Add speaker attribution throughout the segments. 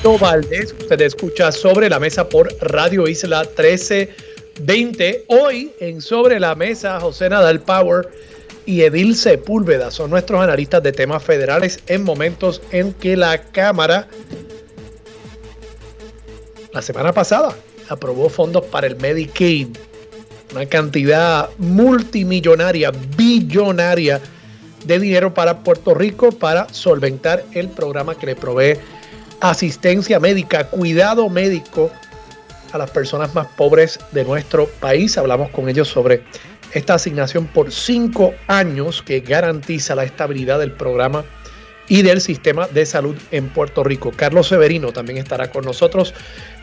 Speaker 1: Armando Valdés, usted escucha Sobre la Mesa por Radio Isla 1320. Hoy en Sobre la Mesa, José Nadal Power y Edil Sepúlveda son nuestros analistas de temas federales en momentos en que la Cámara la semana pasada aprobó fondos para el Medicaid, una cantidad multimillonaria, billonaria de dinero para Puerto Rico para solventar el programa que le provee asistencia médica, cuidado médico a las personas más pobres de nuestro país. Hablamos con ellos sobre esta asignación por cinco años que garantiza la estabilidad del programa y del sistema de salud en Puerto Rico. Carlos Severino también estará con nosotros,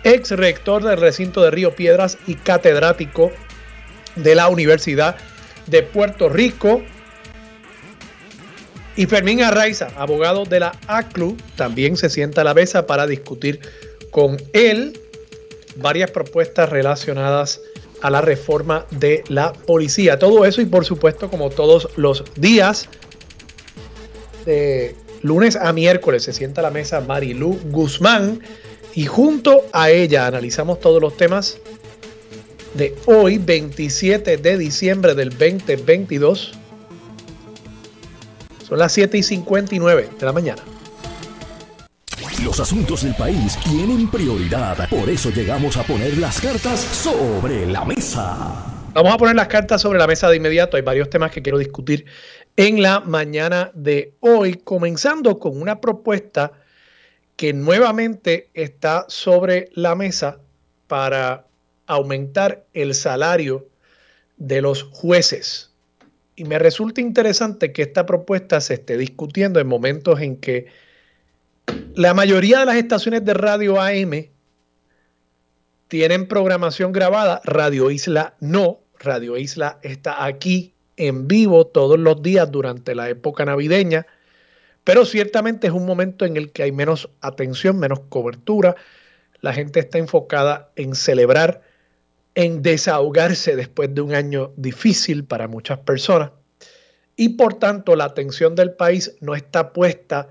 Speaker 1: ex rector del recinto de Río Piedras y catedrático de la Universidad de Puerto Rico. Y Fermín Arraiza, abogado de la ACLU, también se sienta a la mesa para discutir con él varias propuestas relacionadas a la reforma de la policía. Todo eso y por supuesto, como todos los días, de lunes a miércoles se sienta a la mesa Marilu Guzmán y junto a ella analizamos todos los temas de hoy, 27 de diciembre del 2022 son las 7 y 59 de la mañana.
Speaker 2: Los asuntos del país tienen prioridad. Por eso llegamos a poner las cartas sobre la mesa.
Speaker 1: Vamos a poner las cartas sobre la mesa de inmediato. Hay varios temas que quiero discutir en la mañana de hoy, comenzando con una propuesta que nuevamente está sobre la mesa para aumentar el salario de los jueces. Y me resulta interesante que esta propuesta se esté discutiendo en momentos en que la mayoría de las estaciones de radio AM tienen programación grabada, Radio Isla no. Radio Isla está aquí en vivo todos los días durante la época navideña, pero ciertamente es un momento en el que hay menos atención, menos cobertura. La gente está enfocada en celebrar en desahogarse después de un año difícil para muchas personas y por tanto la atención del país no está puesta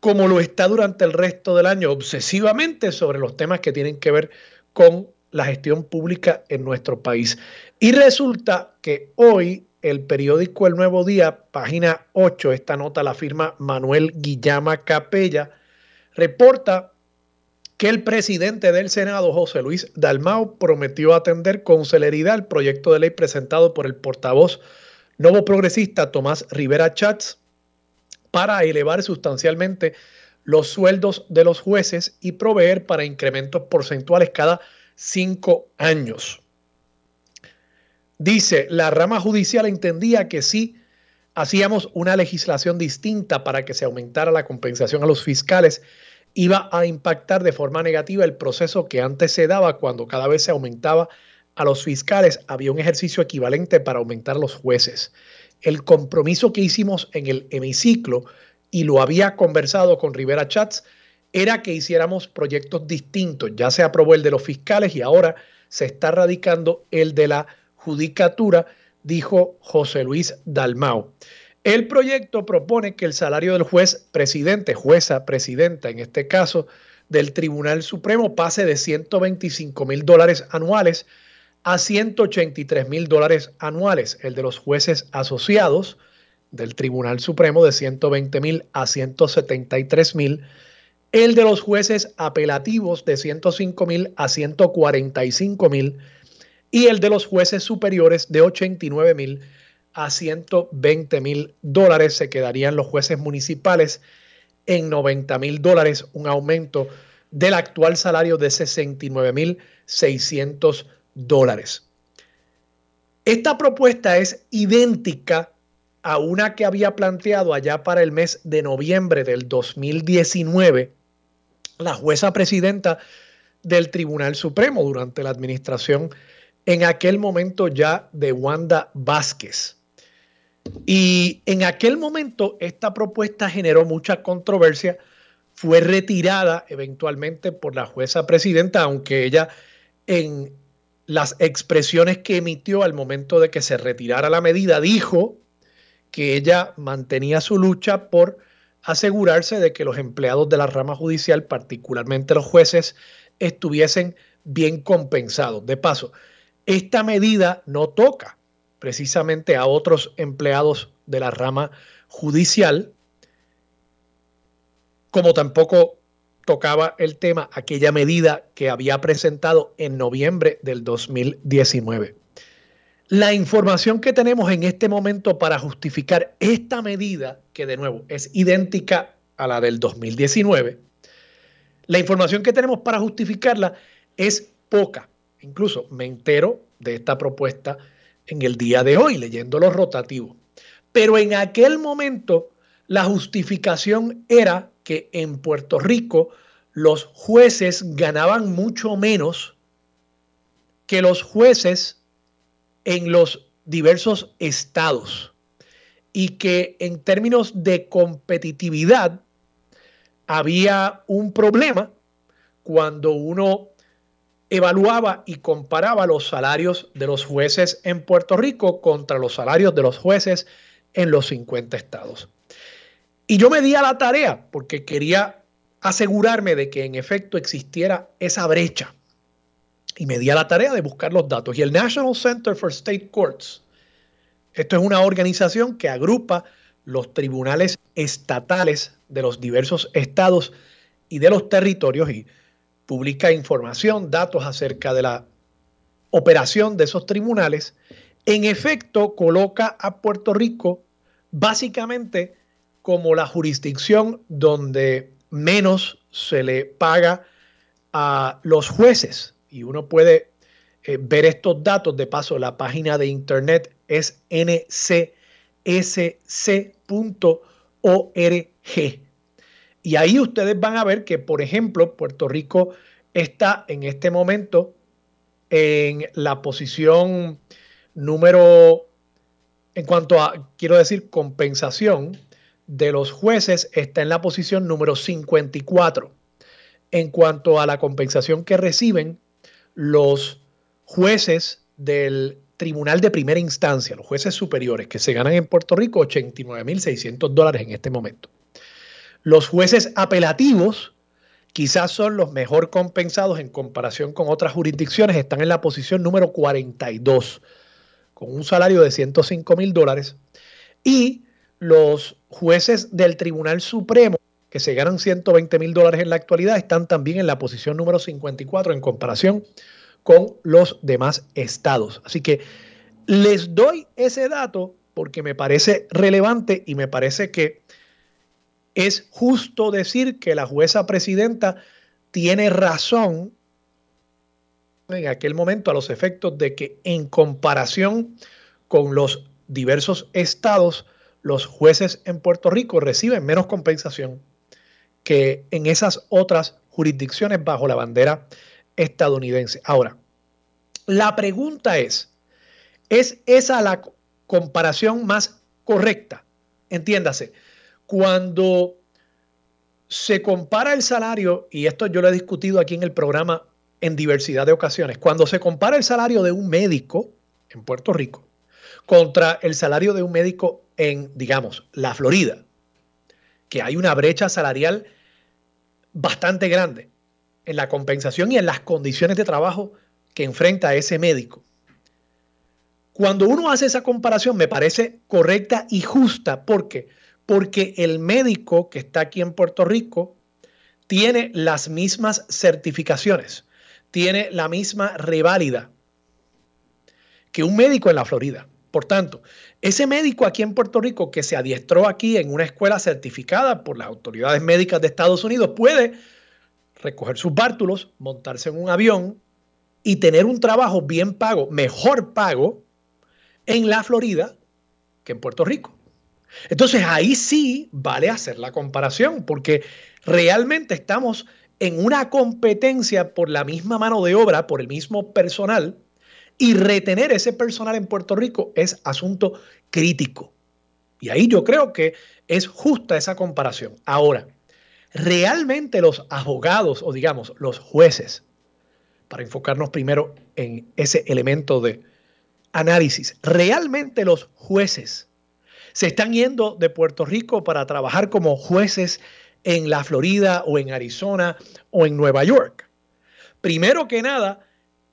Speaker 1: como lo está durante el resto del año obsesivamente sobre los temas que tienen que ver con la gestión pública en nuestro país. Y resulta que hoy el periódico El Nuevo Día, página 8, esta nota la firma Manuel Guillama Capella, reporta que el presidente del Senado, José Luis Dalmao, prometió atender con celeridad el proyecto de ley presentado por el portavoz nuevo progresista Tomás Rivera Chats para elevar sustancialmente los sueldos de los jueces y proveer para incrementos porcentuales cada cinco años. Dice, la rama judicial entendía que si hacíamos una legislación distinta para que se aumentara la compensación a los fiscales, iba a impactar de forma negativa el proceso que antes se daba cuando cada vez se aumentaba a los fiscales, había un ejercicio equivalente para aumentar los jueces. El compromiso que hicimos en el hemiciclo, y lo había conversado con Rivera Chats, era que hiciéramos proyectos distintos. Ya se aprobó el de los fiscales y ahora se está radicando el de la judicatura, dijo José Luis Dalmao. El proyecto propone que el salario del juez presidente, jueza presidenta en este caso, del Tribunal Supremo pase de 125 mil dólares anuales a 183 mil dólares anuales. El de los jueces asociados del Tribunal Supremo de 120 mil a 173 mil. El de los jueces apelativos de 105 mil a 145 mil. Y el de los jueces superiores de 89 mil a 120 mil dólares. Se quedarían los jueces municipales en 90 mil dólares, un aumento del actual salario de 69 mil 600 dólares. Esta propuesta es idéntica a una que había planteado allá para el mes de noviembre del 2019 la jueza presidenta del Tribunal Supremo durante la administración en aquel momento ya de Wanda Vázquez. Y en aquel momento esta propuesta generó mucha controversia, fue retirada eventualmente por la jueza presidenta, aunque ella en las expresiones que emitió al momento de que se retirara la medida dijo que ella mantenía su lucha por asegurarse de que los empleados de la rama judicial, particularmente los jueces, estuviesen bien compensados. De paso, esta medida no toca precisamente a otros empleados de la rama judicial, como tampoco tocaba el tema aquella medida que había presentado en noviembre del 2019. La información que tenemos en este momento para justificar esta medida, que de nuevo es idéntica a la del 2019, la información que tenemos para justificarla es poca. Incluso me entero de esta propuesta en el día de hoy, leyendo los rotativos. Pero en aquel momento la justificación era que en Puerto Rico los jueces ganaban mucho menos que los jueces en los diversos estados y que en términos de competitividad había un problema cuando uno evaluaba y comparaba los salarios de los jueces en Puerto Rico contra los salarios de los jueces en los 50 estados. Y yo me di a la tarea porque quería asegurarme de que en efecto existiera esa brecha y me di a la tarea de buscar los datos. Y el National Center for State Courts, esto es una organización que agrupa los tribunales estatales de los diversos estados y de los territorios y publica información, datos acerca de la operación de esos tribunales. En efecto, coloca a Puerto Rico básicamente como la jurisdicción donde menos se le paga a los jueces y uno puede eh, ver estos datos. De paso, la página de internet es ncsc.org. Y ahí ustedes van a ver que, por ejemplo, Puerto Rico está en este momento en la posición número, en cuanto a, quiero decir, compensación de los jueces, está en la posición número 54. En cuanto a la compensación que reciben los jueces del Tribunal de Primera Instancia, los jueces superiores, que se ganan en Puerto Rico 89.600 dólares en este momento. Los jueces apelativos quizás son los mejor compensados en comparación con otras jurisdicciones, están en la posición número 42, con un salario de 105 mil dólares. Y los jueces del Tribunal Supremo que se ganan 120 mil dólares en la actualidad, están también en la posición número 54 en comparación con los demás estados. Así que les doy ese dato porque me parece relevante y me parece que es justo decir que la jueza presidenta tiene razón en aquel momento a los efectos de que en comparación con los diversos estados, los jueces en Puerto Rico reciben menos compensación que en esas otras jurisdicciones bajo la bandera estadounidense. Ahora, la pregunta es, ¿es esa la comparación más correcta? Entiéndase, cuando se compara el salario, y esto yo lo he discutido aquí en el programa en diversidad de ocasiones, cuando se compara el salario de un médico en Puerto Rico contra el salario de un médico en, digamos, la Florida, que hay una brecha salarial bastante grande en la compensación y en las condiciones de trabajo que enfrenta ese médico. Cuando uno hace esa comparación me parece correcta y justa. ¿Por qué? Porque el médico que está aquí en Puerto Rico tiene las mismas certificaciones, tiene la misma reválida que un médico en la Florida. Por tanto, ese médico aquí en Puerto Rico que se adiestró aquí en una escuela certificada por las autoridades médicas de Estados Unidos puede recoger sus bártulos, montarse en un avión y tener un trabajo bien pago, mejor pago en la Florida que en Puerto Rico. Entonces ahí sí vale hacer la comparación, porque realmente estamos en una competencia por la misma mano de obra, por el mismo personal, y retener ese personal en Puerto Rico es asunto crítico. Y ahí yo creo que es justa esa comparación. Ahora, realmente los abogados o digamos los jueces, para enfocarnos primero en ese elemento de análisis, realmente los jueces se están yendo de Puerto Rico para trabajar como jueces en la Florida o en Arizona o en Nueva York. Primero que nada,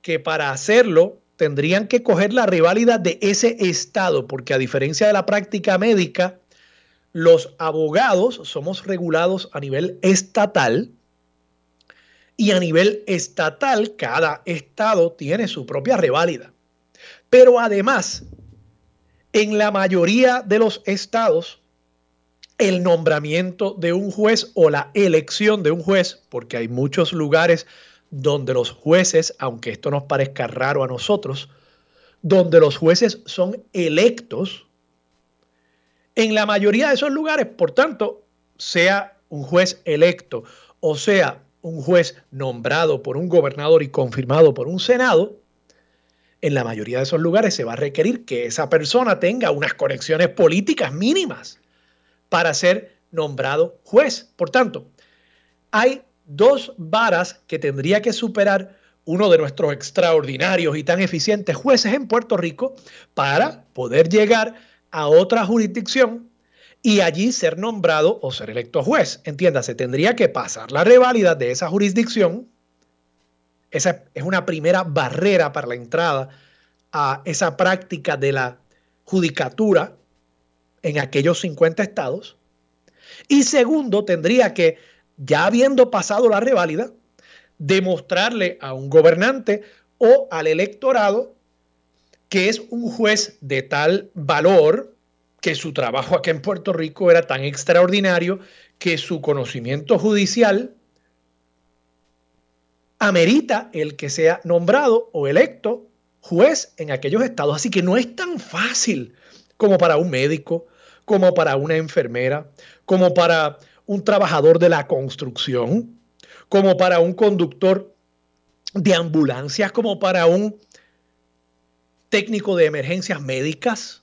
Speaker 1: que para hacerlo tendrían que coger la reválida de ese estado, porque a diferencia de la práctica médica, los abogados somos regulados a nivel estatal y a nivel estatal cada estado tiene su propia reválida. Pero además, en la mayoría de los estados, el nombramiento de un juez o la elección de un juez, porque hay muchos lugares donde los jueces, aunque esto nos parezca raro a nosotros, donde los jueces son electos, en la mayoría de esos lugares, por tanto, sea un juez electo o sea un juez nombrado por un gobernador y confirmado por un senado, en la mayoría de esos lugares se va a requerir que esa persona tenga unas conexiones políticas mínimas para ser nombrado juez. Por tanto, hay dos varas que tendría que superar uno de nuestros extraordinarios y tan eficientes jueces en Puerto Rico para poder llegar a otra jurisdicción y allí ser nombrado o ser electo juez. Entiéndase, tendría que pasar la reválida de esa jurisdicción esa es una primera barrera para la entrada a esa práctica de la judicatura en aquellos 50 estados. Y segundo, tendría que, ya habiendo pasado la reválida, demostrarle a un gobernante o al electorado que es un juez de tal valor, que su trabajo aquí en Puerto Rico era tan extraordinario, que su conocimiento judicial amerita el que sea nombrado o electo juez en aquellos estados. Así que no es tan fácil como para un médico, como para una enfermera, como para un trabajador de la construcción, como para un conductor de ambulancias, como para un técnico de emergencias médicas,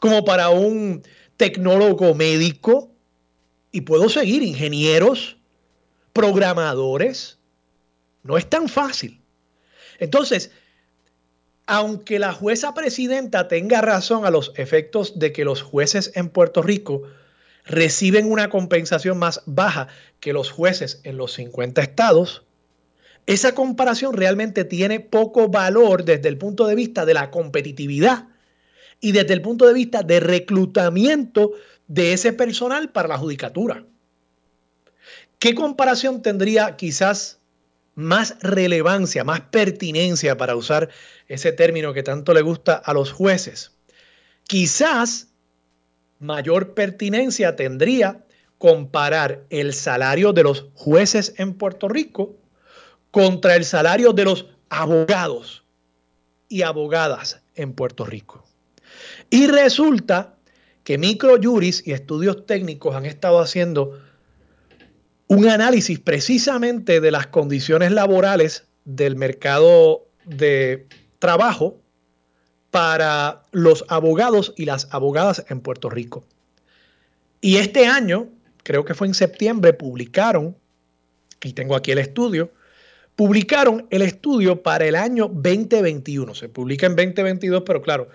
Speaker 1: como para un tecnólogo médico, y puedo seguir, ingenieros, programadores, no es tan fácil. Entonces, aunque la jueza presidenta tenga razón a los efectos de que los jueces en Puerto Rico reciben una compensación más baja que los jueces en los 50 estados, esa comparación realmente tiene poco valor desde el punto de vista de la competitividad y desde el punto de vista de reclutamiento de ese personal para la judicatura. ¿Qué comparación tendría quizás más relevancia, más pertinencia, para usar ese término que tanto le gusta a los jueces. Quizás mayor pertinencia tendría comparar el salario de los jueces en Puerto Rico contra el salario de los abogados y abogadas en Puerto Rico. Y resulta que microjuris y estudios técnicos han estado haciendo un análisis precisamente de las condiciones laborales del mercado de trabajo para los abogados y las abogadas en Puerto Rico. Y este año, creo que fue en septiembre, publicaron, y tengo aquí el estudio, publicaron el estudio para el año 2021. Se publica en 2022, pero claro,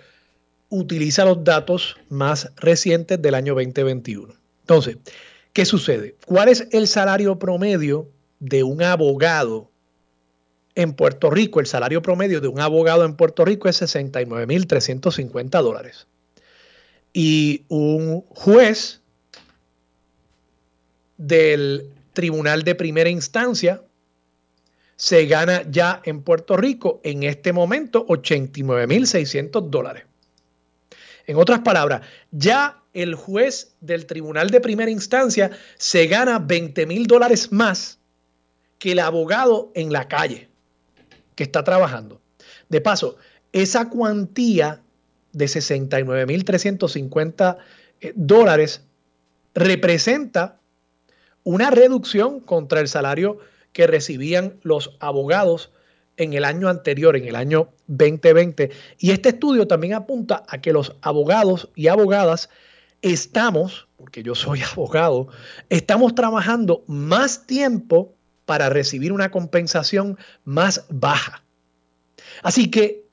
Speaker 1: utiliza los datos más recientes del año 2021. Entonces, ¿Qué sucede? ¿Cuál es el salario promedio de un abogado en Puerto Rico? El salario promedio de un abogado en Puerto Rico es 69.350 dólares. Y un juez del Tribunal de Primera Instancia se gana ya en Puerto Rico en este momento 89.600 dólares. En otras palabras, ya el juez del tribunal de primera instancia se gana 20 mil dólares más que el abogado en la calle que está trabajando. De paso, esa cuantía de 69.350 eh, dólares representa una reducción contra el salario que recibían los abogados en el año anterior, en el año 2020. Y este estudio también apunta a que los abogados y abogadas estamos, porque yo soy abogado, estamos trabajando más tiempo para recibir una compensación más baja. Así que,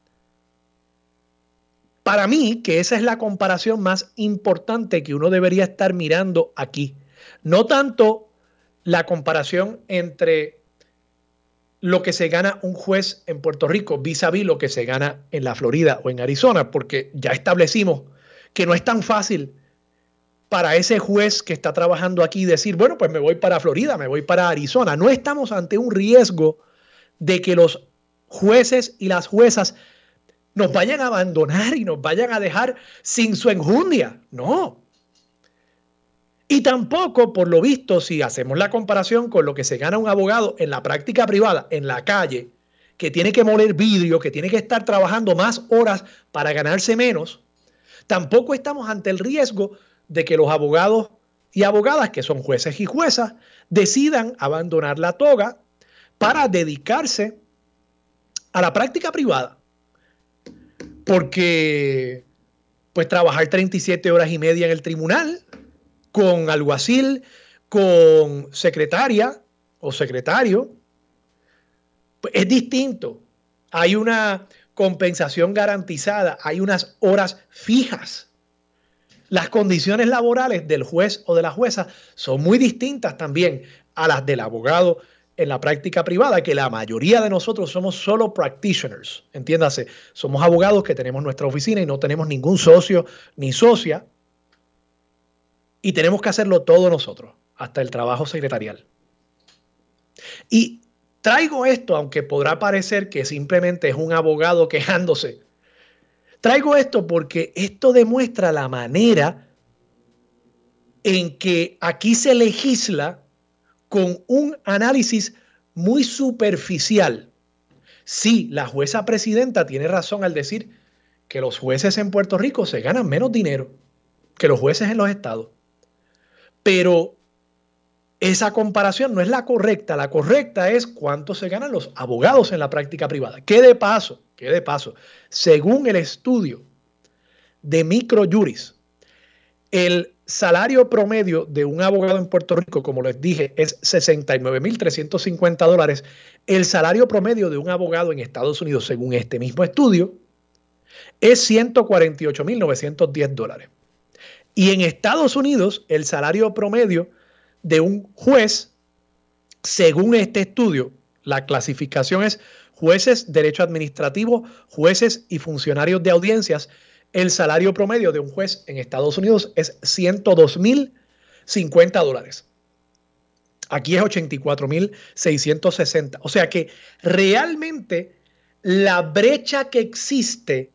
Speaker 1: para mí, que esa es la comparación más importante que uno debería estar mirando aquí. No tanto la comparación entre lo que se gana un juez en Puerto Rico vis a vis lo que se gana en la Florida o en Arizona, porque ya establecimos que no es tan fácil para ese juez que está trabajando aquí decir, bueno, pues me voy para Florida, me voy para Arizona. No estamos ante un riesgo de que los jueces y las juezas nos vayan a abandonar y nos vayan a dejar sin su enjundia. No, y tampoco, por lo visto, si hacemos la comparación con lo que se gana un abogado en la práctica privada, en la calle, que tiene que moler vidrio, que tiene que estar trabajando más horas para ganarse menos, tampoco estamos ante el riesgo de que los abogados y abogadas, que son jueces y juezas, decidan abandonar la toga para dedicarse a la práctica privada. Porque, pues, trabajar 37 horas y media en el tribunal con alguacil, con secretaria o secretario, pues es distinto. Hay una compensación garantizada, hay unas horas fijas. Las condiciones laborales del juez o de la jueza son muy distintas también a las del abogado en la práctica privada, que la mayoría de nosotros somos solo practitioners, entiéndase, somos abogados que tenemos nuestra oficina y no tenemos ningún socio ni socia, y tenemos que hacerlo todos nosotros, hasta el trabajo secretarial. Y traigo esto, aunque podrá parecer que simplemente es un abogado quejándose. Traigo esto porque esto demuestra la manera en que aquí se legisla con un análisis muy superficial. Sí, la jueza presidenta tiene razón al decir que los jueces en Puerto Rico se ganan menos dinero que los jueces en los estados. Pero esa comparación no es la correcta. La correcta es cuánto se ganan los abogados en la práctica privada. Que de paso, que de paso, según el estudio de Microjuris, el salario promedio de un abogado en Puerto Rico, como les dije, es 69.350 dólares. El salario promedio de un abogado en Estados Unidos, según este mismo estudio, es 148.910 dólares. Y en Estados Unidos, el salario promedio de un juez, según este estudio, la clasificación es jueces, derecho administrativo, jueces y funcionarios de audiencias. El salario promedio de un juez en Estados Unidos es 102 mil 50 dólares. Aquí es 84 mil 660. O sea que realmente la brecha que existe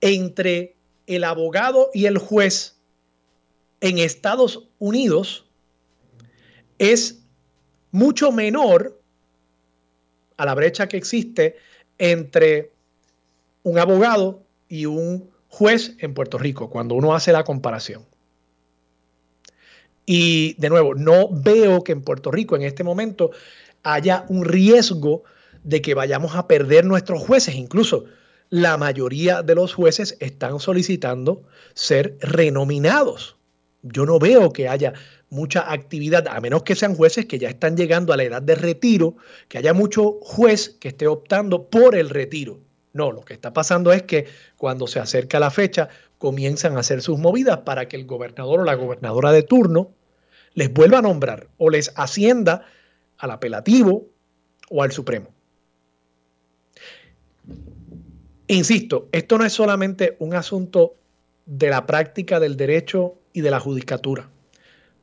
Speaker 1: entre el abogado y el juez en Estados Unidos es mucho menor a la brecha que existe entre un abogado y un juez en Puerto Rico, cuando uno hace la comparación. Y de nuevo, no veo que en Puerto Rico en este momento haya un riesgo de que vayamos a perder nuestros jueces. Incluso la mayoría de los jueces están solicitando ser renominados yo no veo que haya mucha actividad, a menos que sean jueces que ya están llegando a la edad de retiro, que haya mucho juez que esté optando por el retiro. No, lo que está pasando es que cuando se acerca la fecha, comienzan a hacer sus movidas para que el gobernador o la gobernadora de turno les vuelva a nombrar o les ascienda al apelativo o al Supremo. Insisto, esto no es solamente un asunto de la práctica del derecho y de la judicatura.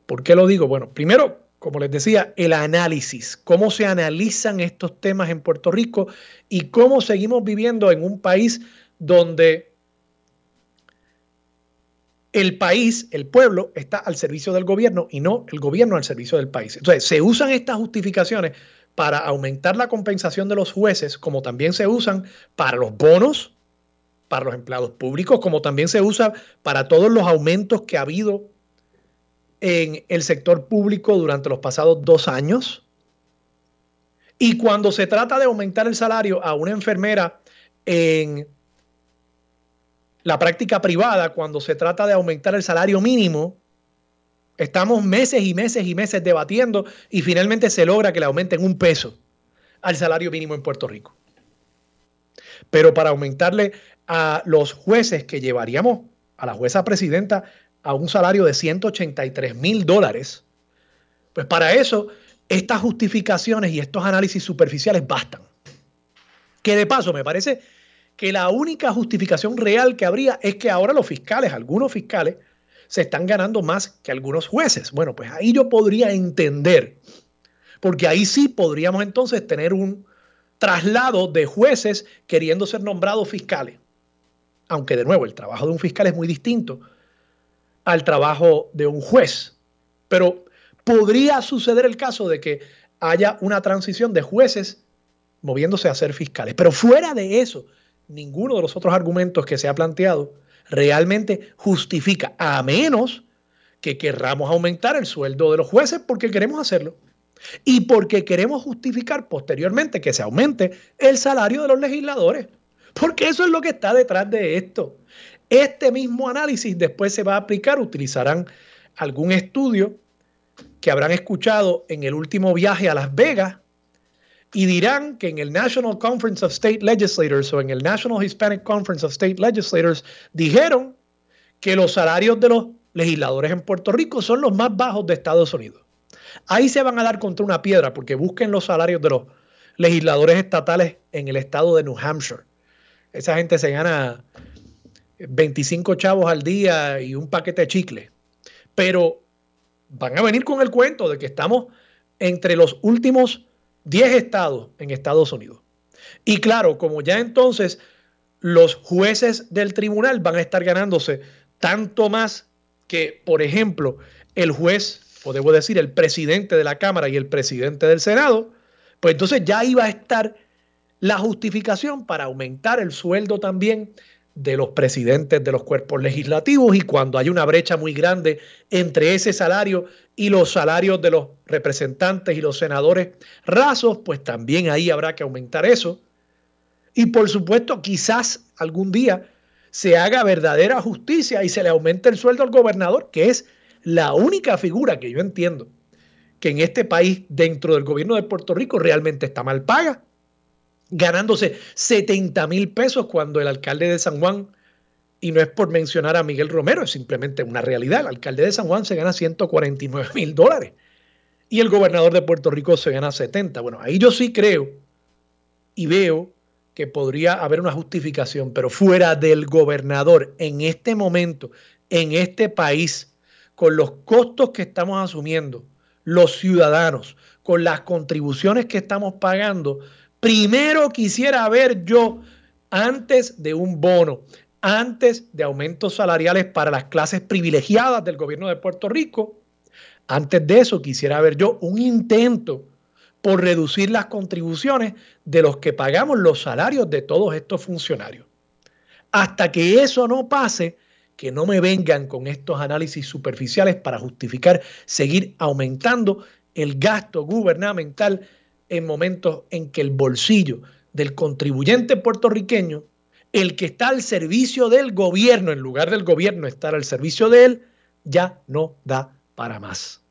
Speaker 1: ¿Por qué lo digo? Bueno, primero, como les decía, el análisis, cómo se analizan estos temas en Puerto Rico y cómo seguimos viviendo en un país donde el país, el pueblo, está al servicio del gobierno y no el gobierno al servicio del país. Entonces, se usan estas justificaciones para aumentar la compensación de los jueces, como también se usan para los bonos para los empleados públicos, como también se usa para todos los aumentos que ha habido en el sector público durante los pasados dos años. Y cuando se trata de aumentar el salario a una enfermera en la práctica privada, cuando se trata de aumentar el salario mínimo, estamos meses y meses y meses debatiendo y finalmente se logra que le aumenten un peso al salario mínimo en Puerto Rico. Pero para aumentarle a los jueces que llevaríamos a la jueza presidenta a un salario de 183 mil dólares, pues para eso estas justificaciones y estos análisis superficiales bastan. Que de paso me parece que la única justificación real que habría es que ahora los fiscales, algunos fiscales, se están ganando más que algunos jueces. Bueno, pues ahí yo podría entender, porque ahí sí podríamos entonces tener un traslado de jueces queriendo ser nombrados fiscales. Aunque de nuevo, el trabajo de un fiscal es muy distinto al trabajo de un juez. Pero podría suceder el caso de que haya una transición de jueces moviéndose a ser fiscales. Pero fuera de eso, ninguno de los otros argumentos que se ha planteado realmente justifica, a menos que querramos aumentar el sueldo de los jueces porque queremos hacerlo y porque queremos justificar posteriormente que se aumente el salario de los legisladores. Porque eso es lo que está detrás de esto. Este mismo análisis después se va a aplicar, utilizarán algún estudio que habrán escuchado en el último viaje a Las Vegas y dirán que en el National Conference of State Legislators o en el National Hispanic Conference of State Legislators dijeron que los salarios de los legisladores en Puerto Rico son los más bajos de Estados Unidos. Ahí se van a dar contra una piedra porque busquen los salarios de los legisladores estatales en el estado de New Hampshire. Esa gente se gana 25 chavos al día y un paquete de chicle. Pero van a venir con el cuento de que estamos entre los últimos 10 estados en Estados Unidos. Y claro, como ya entonces los jueces del tribunal van a estar ganándose tanto más que, por ejemplo, el juez, o debo decir, el presidente de la Cámara y el presidente del Senado, pues entonces ya iba a estar la justificación para aumentar el sueldo también de los presidentes de los cuerpos legislativos y cuando hay una brecha muy grande entre ese salario y los salarios de los representantes y los senadores rasos, pues también ahí habrá que aumentar eso. Y por supuesto, quizás algún día se haga verdadera justicia y se le aumente el sueldo al gobernador, que es la única figura que yo entiendo que en este país, dentro del gobierno de Puerto Rico, realmente está mal paga ganándose 70 mil pesos cuando el alcalde de San Juan, y no es por mencionar a Miguel Romero, es simplemente una realidad, el alcalde de San Juan se gana 149 mil dólares y el gobernador de Puerto Rico se gana 70. Bueno, ahí yo sí creo y veo que podría haber una justificación, pero fuera del gobernador en este momento, en este país, con los costos que estamos asumiendo, los ciudadanos, con las contribuciones que estamos pagando, Primero quisiera ver yo, antes de un bono, antes de aumentos salariales para las clases privilegiadas del gobierno de Puerto Rico, antes de eso quisiera ver yo un intento por reducir las contribuciones de los que pagamos los salarios de todos estos funcionarios. Hasta que eso no pase, que no me vengan con estos análisis superficiales para justificar seguir aumentando el gasto gubernamental en momentos en que el bolsillo del contribuyente puertorriqueño, el que está al servicio del gobierno, en lugar del gobierno estar al servicio de él, ya no da para más.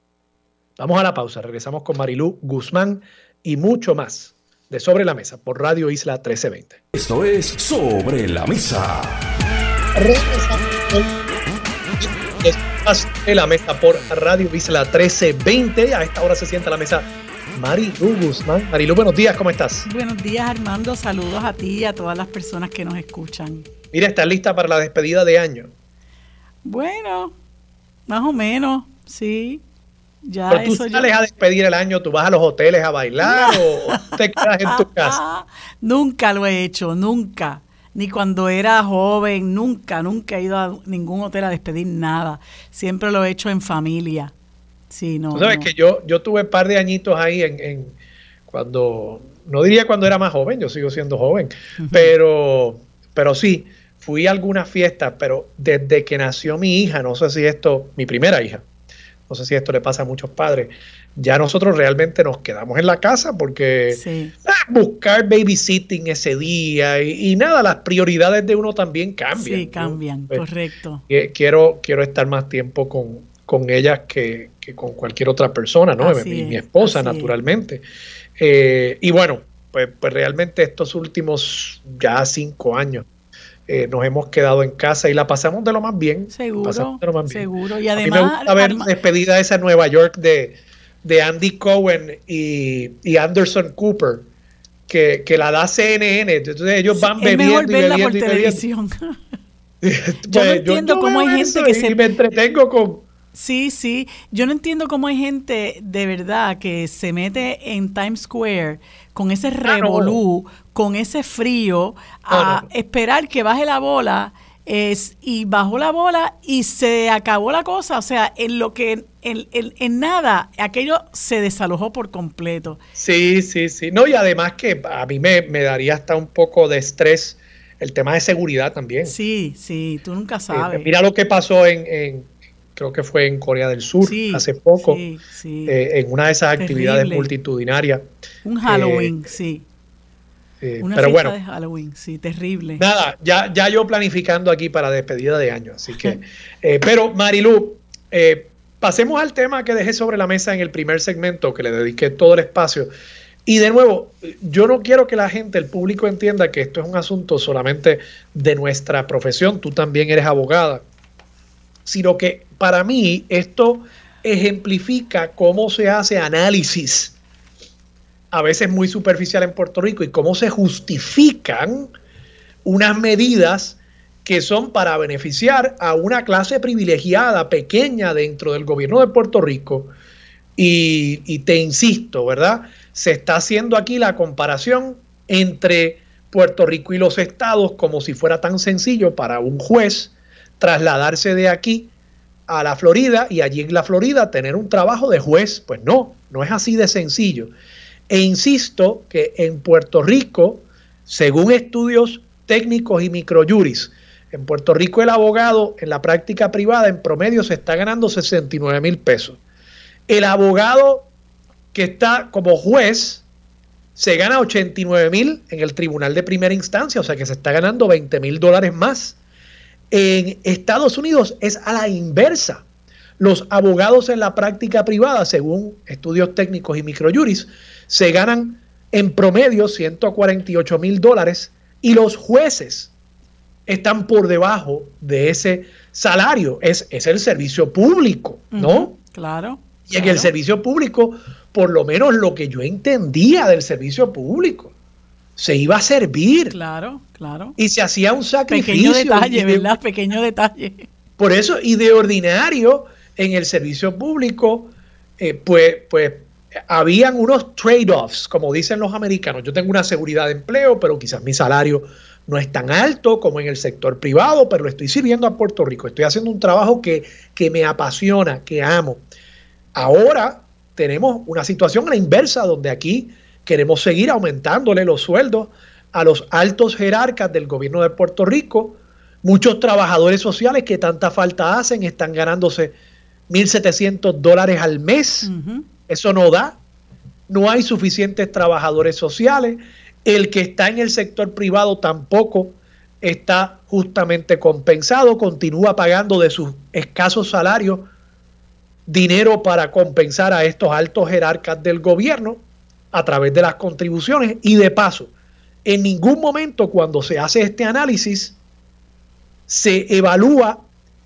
Speaker 1: Vamos a la pausa, regresamos con Marilú Guzmán y mucho más de Sobre la Mesa por Radio Isla 1320.
Speaker 2: Esto es Sobre la Mesa.
Speaker 1: De la mesa por Radio Isla 1320. A esta hora se sienta la mesa Marilu Guzmán. Marilu, buenos días, ¿cómo estás?
Speaker 3: Buenos días, Armando. Saludos a ti y a todas las personas que nos escuchan.
Speaker 1: Mira, ¿estás lista para la despedida de año?
Speaker 3: Bueno, más o menos, sí.
Speaker 1: Ya Pero tú sales a despedir el año, tú vas a los hoteles a bailar o te quedas en tu casa.
Speaker 3: nunca lo he hecho, nunca. Ni cuando era joven, nunca, nunca he ido a ningún hotel a despedir nada. Siempre lo he hecho en familia. Sí, no.
Speaker 1: Tú sabes que yo, yo tuve un par de añitos ahí en, cuando, no diría cuando era más joven, yo sigo siendo joven, pero, pero sí, fui a algunas fiestas, pero desde que nació mi hija, no sé si esto, mi primera hija, no sé si esto le pasa a muchos padres, ya nosotros realmente nos quedamos en la casa porque ah, buscar babysitting ese día y, nada, las prioridades de uno también cambian.
Speaker 3: Sí, cambian, pues, correcto.
Speaker 1: Quiero, quiero estar más tiempo con, con ellas que, con cualquier otra persona, ¿no? Mi, mi, esposa, naturalmente. Eh, y bueno, pues, pues realmente estos últimos ya cinco años eh, nos hemos quedado en casa y la pasamos de lo más bien.
Speaker 3: Seguro, seguro. Y además,
Speaker 1: a mí me gusta ver despedida esa Nueva York de, de Andy Cohen y, Anderson Cooper, que, la da CNN. Entonces ellos van bebiendo y bebiendo por televisión.
Speaker 3: yo no entiendo cómo hay gente que se...
Speaker 1: me entretengo con...
Speaker 3: Sí, sí. Yo no entiendo cómo hay gente de verdad que se mete en Times Square con ese revolú, con ese frío, a esperar que baje la bola. Es, y bajó la bola y se acabó la cosa. O sea, en lo que en, en, nada, aquello se desalojó por completo.
Speaker 1: Sí, sí, sí. No, y además que a mí me, daría hasta un poco de estrés el tema de seguridad también.
Speaker 3: Sí, sí, tú nunca sabes.
Speaker 1: mira lo que pasó en, creo que fue en Corea del Sur hace poco, eh, en una de esas actividades multitudinarias.
Speaker 3: Un Halloween, eh, sí.
Speaker 1: Eh, una pero bueno,
Speaker 3: de Halloween, sí, terrible.
Speaker 1: Nada, ya, ya yo planificando aquí para despedida de año, así que. pero Marilu, pasemos al tema que dejé sobre la mesa en el primer segmento, que le dediqué todo el espacio. Y de nuevo, yo no quiero que la gente, el público entienda que esto es un asunto solamente de nuestra profesión. Tú también eres abogada sino que para mí esto ejemplifica cómo se hace análisis, a veces muy superficial en Puerto Rico, y cómo se justifican unas medidas que son para beneficiar a una clase privilegiada, pequeña dentro del gobierno de Puerto Rico. Y, y te insisto, ¿verdad? Se está haciendo aquí la comparación entre Puerto Rico y los estados como si fuera tan sencillo para un juez trasladarse de aquí a la Florida y allí en la Florida tener un trabajo de juez. Pues no, no es así de sencillo. E insisto que en Puerto Rico, según estudios técnicos y microjuris, en Puerto Rico el abogado en la práctica privada en promedio se está ganando 69 mil pesos. El abogado que está como juez se gana 89 mil en el tribunal de primera instancia, o sea que se está ganando 20 mil dólares más. En Estados Unidos es a la inversa. Los abogados en la práctica privada, según estudios técnicos y microjuris, se ganan en promedio 148 mil dólares y los jueces están por debajo de ese salario. Es, es el servicio público, ¿no?
Speaker 3: claro.
Speaker 1: Y en el servicio público, por lo menos lo que yo entendía del servicio público, se iba a servir.
Speaker 3: Claro, claro.
Speaker 1: Y se hacía un sacrificio.
Speaker 3: Pequeño detalle, ¿verdad? Pequeño detalle.
Speaker 1: Por eso, y de ordinario, en el servicio público, eh, pues, pues habían unos trade-offs, como dicen los americanos. Yo tengo una seguridad de empleo, pero quizás mi salario no es tan alto como en el sector privado, pero lo estoy sirviendo a Puerto Rico. Estoy haciendo un trabajo que, que me apasiona, que amo. Ahora tenemos una situación a la inversa, donde aquí queremos seguir aumentándole los sueldos a los altos jerarcas del gobierno de Puerto Rico. Muchos trabajadores sociales que tanta falta hacen están ganándose 1.700 dólares al mes. Eso no da. No hay suficientes trabajadores sociales. El que está en el sector privado tampoco está justamente compensado, continúa pagando de sus escasos salarios dinero para compensar a estos altos jerarcas del gobierno a través de las contribuciones y de paso, en ningún momento cuando se hace este análisis se evalúa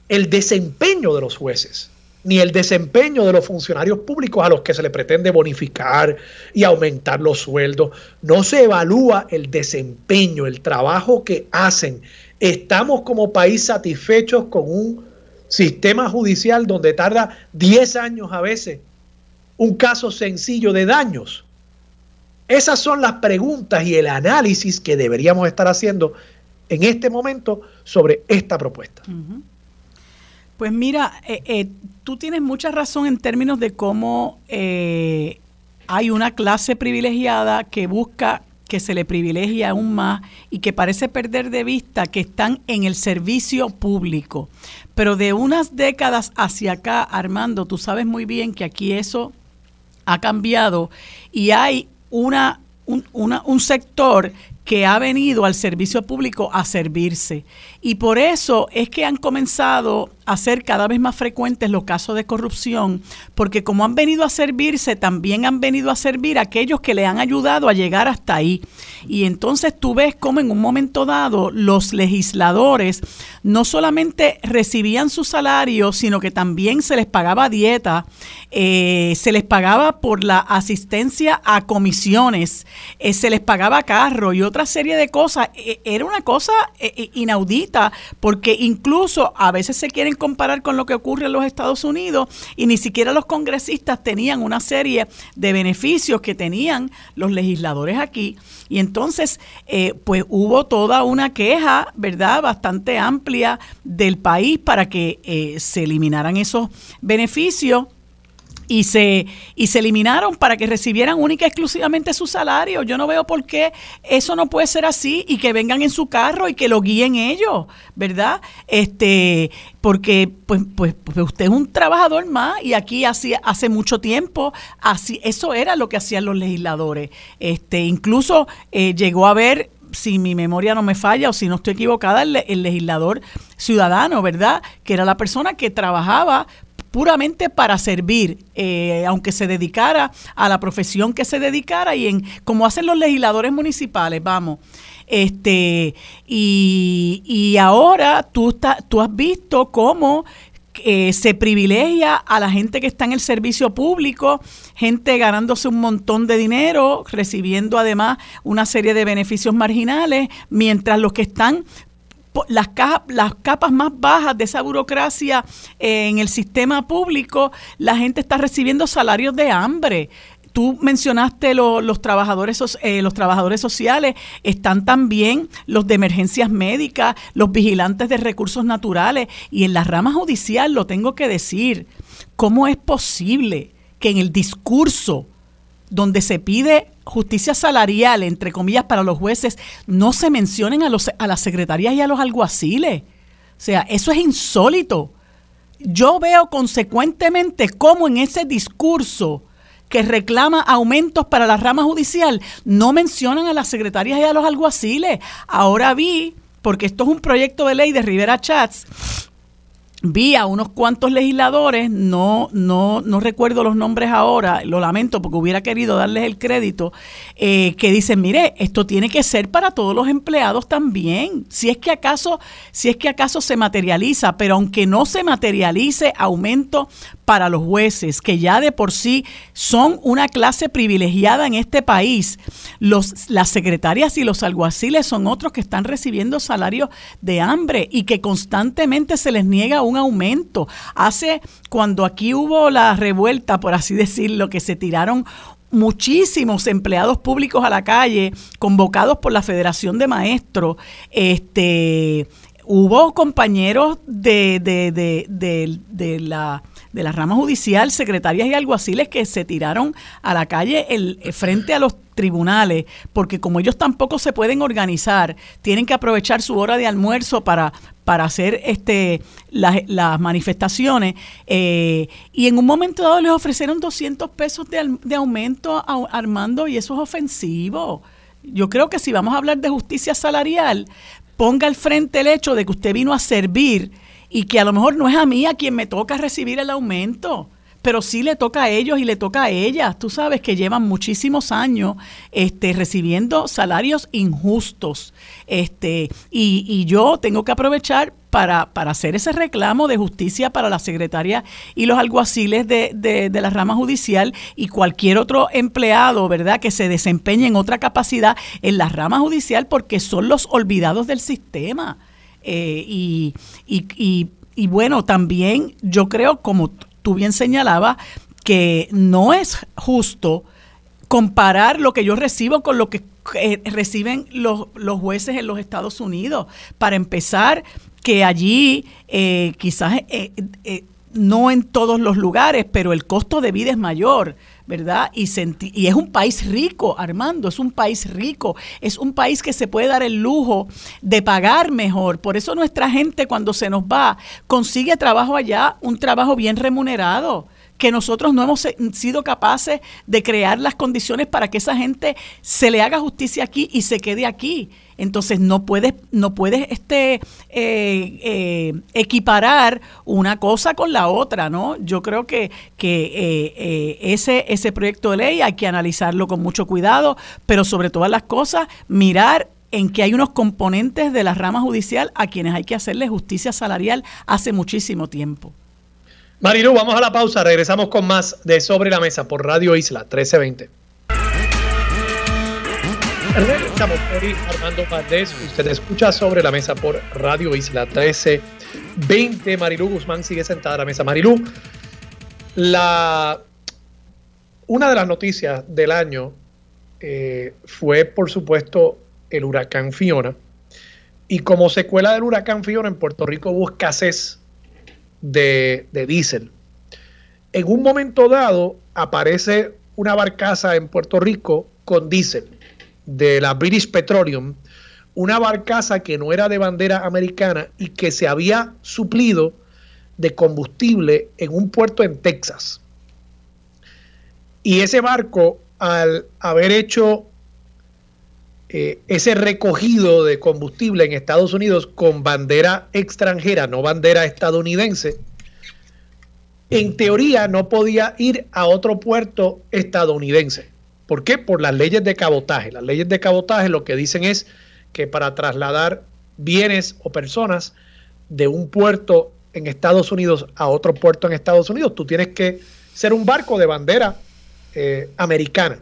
Speaker 1: el desempeño de los jueces, ni el desempeño de los funcionarios públicos a los que se le pretende bonificar y aumentar los sueldos. No se evalúa el desempeño, el trabajo que hacen. Estamos como país satisfechos con un sistema judicial donde tarda 10 años a veces un caso sencillo de daños esas son las preguntas y el análisis que deberíamos estar haciendo en este momento sobre esta propuesta.
Speaker 3: Pues mira, eh, eh, tú tienes mucha razón en términos de cómo eh, hay una clase privilegiada que busca que se le privilegia aún más y que parece perder de vista que están en el servicio público. Pero de unas décadas hacia acá, Armando, tú sabes muy bien que aquí eso ha cambiado y hay una, un, un sector que ha venido al servicio público a servirse. Y por eso es que han comenzado a ser cada vez más frecuentes los casos de corrupción, porque como han venido a servirse, también han venido a servir a aquellos que le han ayudado a llegar hasta ahí. Y entonces tú ves cómo en un momento dado los legisladores no solamente recibían su salario, sino que también se les pagaba dieta, eh, se les pagaba por la asistencia a comisiones, eh, se les pagaba carro y otra serie de cosas. E, era una cosa eh, porque incluso a veces se quieren comparar con lo que ocurre en los Estados Unidos y ni siquiera los congresistas tenían una serie de beneficios que tenían los legisladores aquí. Y entonces, eh, pues hubo toda una queja, ¿verdad?, bastante amplia del país para que eh, se eliminaran esos beneficios y se, y se eliminaron para que recibieran única y exclusivamente su salario. Yo no veo por qué eso no puede ser así y que vengan en su carro y que lo guíen ellos, ¿verdad? Este, porque pues, pues, pues usted es un trabajador más y aquí hace, hace mucho tiempo así eso era lo que hacían los legisladores. Este, incluso eh, llegó a haber si mi memoria no me falla o si no estoy equivocada, el, el, legislador ciudadano, ¿verdad? Que era la persona que trabajaba puramente para servir, eh, aunque se dedicara a la profesión que se dedicara y en como hacen los legisladores municipales, vamos. Este, y, y ahora tú, tú has visto cómo eh, se privilegia a la gente que está en el servicio público, gente ganándose un montón de dinero, recibiendo además una serie de beneficios marginales, mientras los que están las, cajas, las capas más bajas de esa burocracia eh, en el sistema público, la gente está recibiendo salarios de hambre. Tú mencionaste los, trabajadores, eh, los trabajadores sociales, están también los de emergencias médicas, los vigilantes de recursos naturales y en la rama judicial, lo tengo que decir, ¿cómo es posible que en el discurso donde se pide justicia salarial, entre comillas, para los jueces, no se mencionen a, los, a las secretarías y a los alguaciles. O sea, eso es insólito. Yo veo consecuentemente cómo en ese discurso que reclama aumentos para la rama judicial, no mencionan a las secretarias y a los alguaciles. Ahora vi, porque esto es un proyecto de ley de Rivera Chats, vi a unos cuantos legisladores, no, no, no recuerdo los nombres ahora, lo lamento porque hubiera querido darles el crédito, eh, que dicen, mire, esto tiene que ser para todos los empleados también, si es que acaso, si es que acaso se materializa, pero aunque no se materialice aumento para los jueces, que ya de por sí son una clase privilegiada en este país. Los, las secretarias y los alguaciles son otros que están recibiendo salarios de hambre y que constantemente se les niega un aumento. Hace, cuando aquí hubo la revuelta, por así decirlo, que se tiraron muchísimos empleados públicos a la calle, convocados por la Federación de Maestros, este, hubo compañeros de, de, de, de la de la rama judicial, secretarias y alguaciles que se tiraron a la calle el, eh, frente a los tribunales, porque como ellos tampoco se pueden organizar, tienen que aprovechar su hora de almuerzo para, para hacer este las, las manifestaciones. Eh, y en un momento dado les ofrecieron 200 pesos de, de aumento a Armando y eso es ofensivo. Yo creo que si vamos a hablar de justicia salarial, ponga al frente el hecho de que usted vino a servir y que a lo mejor no es a mí a quien me toca recibir el aumento, pero sí le toca a ellos y le toca a ellas. Tú sabes que llevan muchísimos años este, recibiendo salarios injustos. Este, y, y yo tengo que aprovechar para, para, hacer ese reclamo de justicia para la secretaria y los alguaciles de, de, de, la rama judicial y cualquier otro empleado, ¿verdad?, que se desempeñe en otra capacidad en la rama judicial porque son los olvidados del sistema. Eh, y, y, y, bueno, también yo creo, como tú bien señalabas, que no es justo comparar lo que yo recibo con lo que eh, reciben los, los jueces en los Estados Unidos. Para empezar, que allí eh, quizás no en todos los lugares, pero el costo de vida es mayor, ¿verdad? Y, y es un país rico, Armando, es un país rico, es un país que se puede dar el lujo de pagar mejor. Por eso nuestra gente cuando se nos va consigue trabajo allá, un trabajo bien remunerado que nosotros no hemos sido capaces de crear las condiciones para que esa gente se le haga justicia aquí y se quede aquí. Entonces no puedes, no puedes este, eh, eh, equiparar una cosa con la otra, ¿no? Yo creo que, que eh, ese, ese proyecto de ley hay que analizarlo con mucho cuidado, pero sobre todas las cosas, mirar en que hay unos componentes de la rama judicial a quienes hay que hacerle justicia salarial hace muchísimo tiempo.
Speaker 1: Marilu, vamos a la pausa, regresamos con más de Sobre la Mesa por Radio Isla 1320. Estamos por Armando Valdés. Usted escucha sobre la mesa por Radio Isla 1320. Marilú Guzmán sigue sentada a la mesa. Marilú, la, una de las noticias del año eh, fue, por supuesto, el huracán Fiona. Y como secuela del huracán Fiona, en Puerto Rico hubo escasez de, de diésel. En un momento dado aparece una barcaza en Puerto Rico con diésel de la British Petroleum, una barcaza que no era de bandera americana y que se había suplido de combustible en un puerto en Texas. Y ese barco, al haber hecho eh, ese recogido de combustible en Estados Unidos con bandera extranjera, no bandera estadounidense, en teoría no podía ir a otro puerto estadounidense. ¿Por qué? Por las leyes de cabotaje. Las leyes de cabotaje lo que dicen es que para trasladar bienes o personas de un puerto en Estados Unidos a otro puerto en Estados Unidos, tú tienes que ser un barco de bandera eh, americana.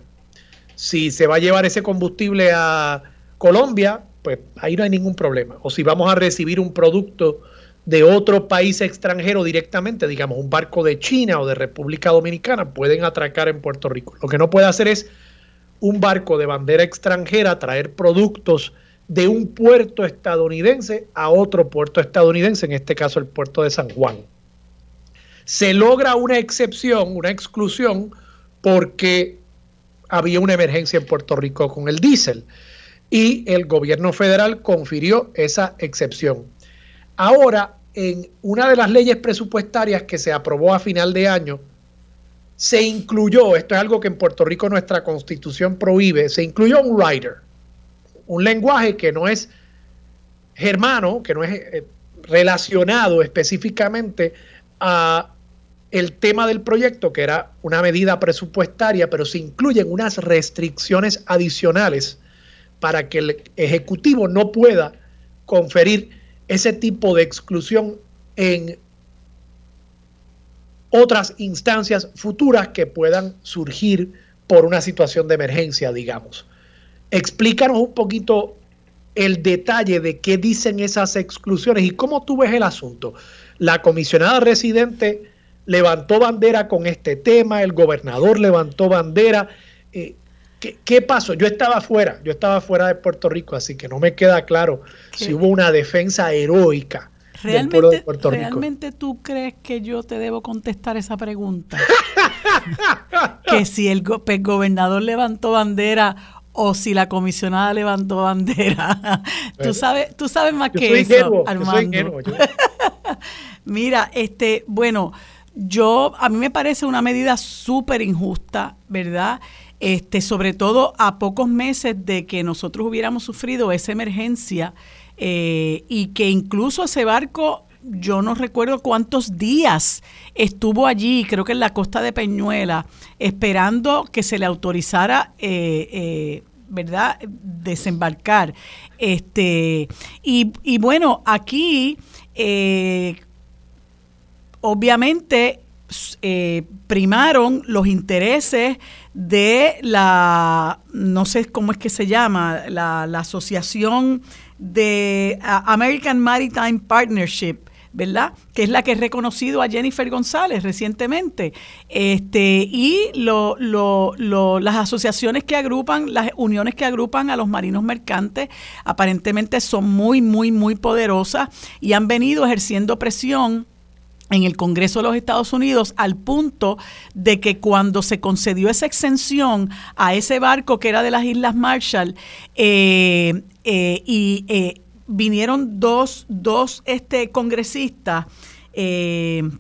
Speaker 1: Si se va a llevar ese combustible a Colombia, pues ahí no hay ningún problema. O si vamos a recibir un producto de otro país extranjero directamente, digamos un barco de China o de República Dominicana, pueden atracar en Puerto Rico. Lo que no puede hacer es un barco de bandera extranjera traer productos de un puerto estadounidense a otro puerto estadounidense, en este caso el puerto de San Juan. Se logra una excepción, una exclusión, porque había una emergencia en Puerto Rico con el diésel y el gobierno federal confirió esa excepción. Ahora en una de las leyes presupuestarias que se aprobó a final de año, se incluyó, esto es algo que en Puerto Rico nuestra constitución prohíbe, se incluyó un rider, un lenguaje que no es germano, que no es eh, relacionado específicamente a el tema del proyecto, que era una medida presupuestaria, pero se incluyen unas restricciones adicionales para que el Ejecutivo no pueda conferir ese tipo de exclusión en otras instancias futuras que puedan surgir por una situación de emergencia, digamos. Explícanos un poquito el detalle de qué dicen esas exclusiones y cómo tú ves el asunto. La comisionada residente levantó bandera con este tema, el gobernador levantó bandera. Eh, ¿Qué, pasó? Yo estaba fuera, yo estaba fuera de Puerto Rico, así que no me queda claro si hubo una defensa heroica del pueblo de Puerto Rico.
Speaker 3: ¿Realmente tú crees que yo te debo contestar esa pregunta? que si el, gobernador levantó bandera o si la comisionada levantó bandera. tú sabes, tú sabes más que eso, Armando. Mira, este, bueno, yo a mí me parece una medida súper injusta, ¿verdad? Este, sobre todo a pocos meses de que nosotros hubiéramos sufrido esa emergencia eh, y que incluso ese barco, yo no recuerdo cuántos días estuvo allí, creo que en la costa de Peñuela, esperando que se le autorizara, eh, eh, ¿verdad?, desembarcar. Este, y, y bueno, aquí, obviamente, primaron los intereses de la, no sé cómo es que se llama, la, asociación de American Maritime Partnership, ¿verdad? Que es la que ha reconocido a Jennifer González recientemente. Este, y lo, lo, las asociaciones que agrupan, las uniones que agrupan a los marinos mercantes, aparentemente son muy, muy, muy poderosas y han venido ejerciendo presión en el Congreso de los Estados Unidos al punto de que cuando se concedió esa exención a ese barco que era de las Islas Marshall eh, eh, y eh, vinieron dos, dos este, congresistas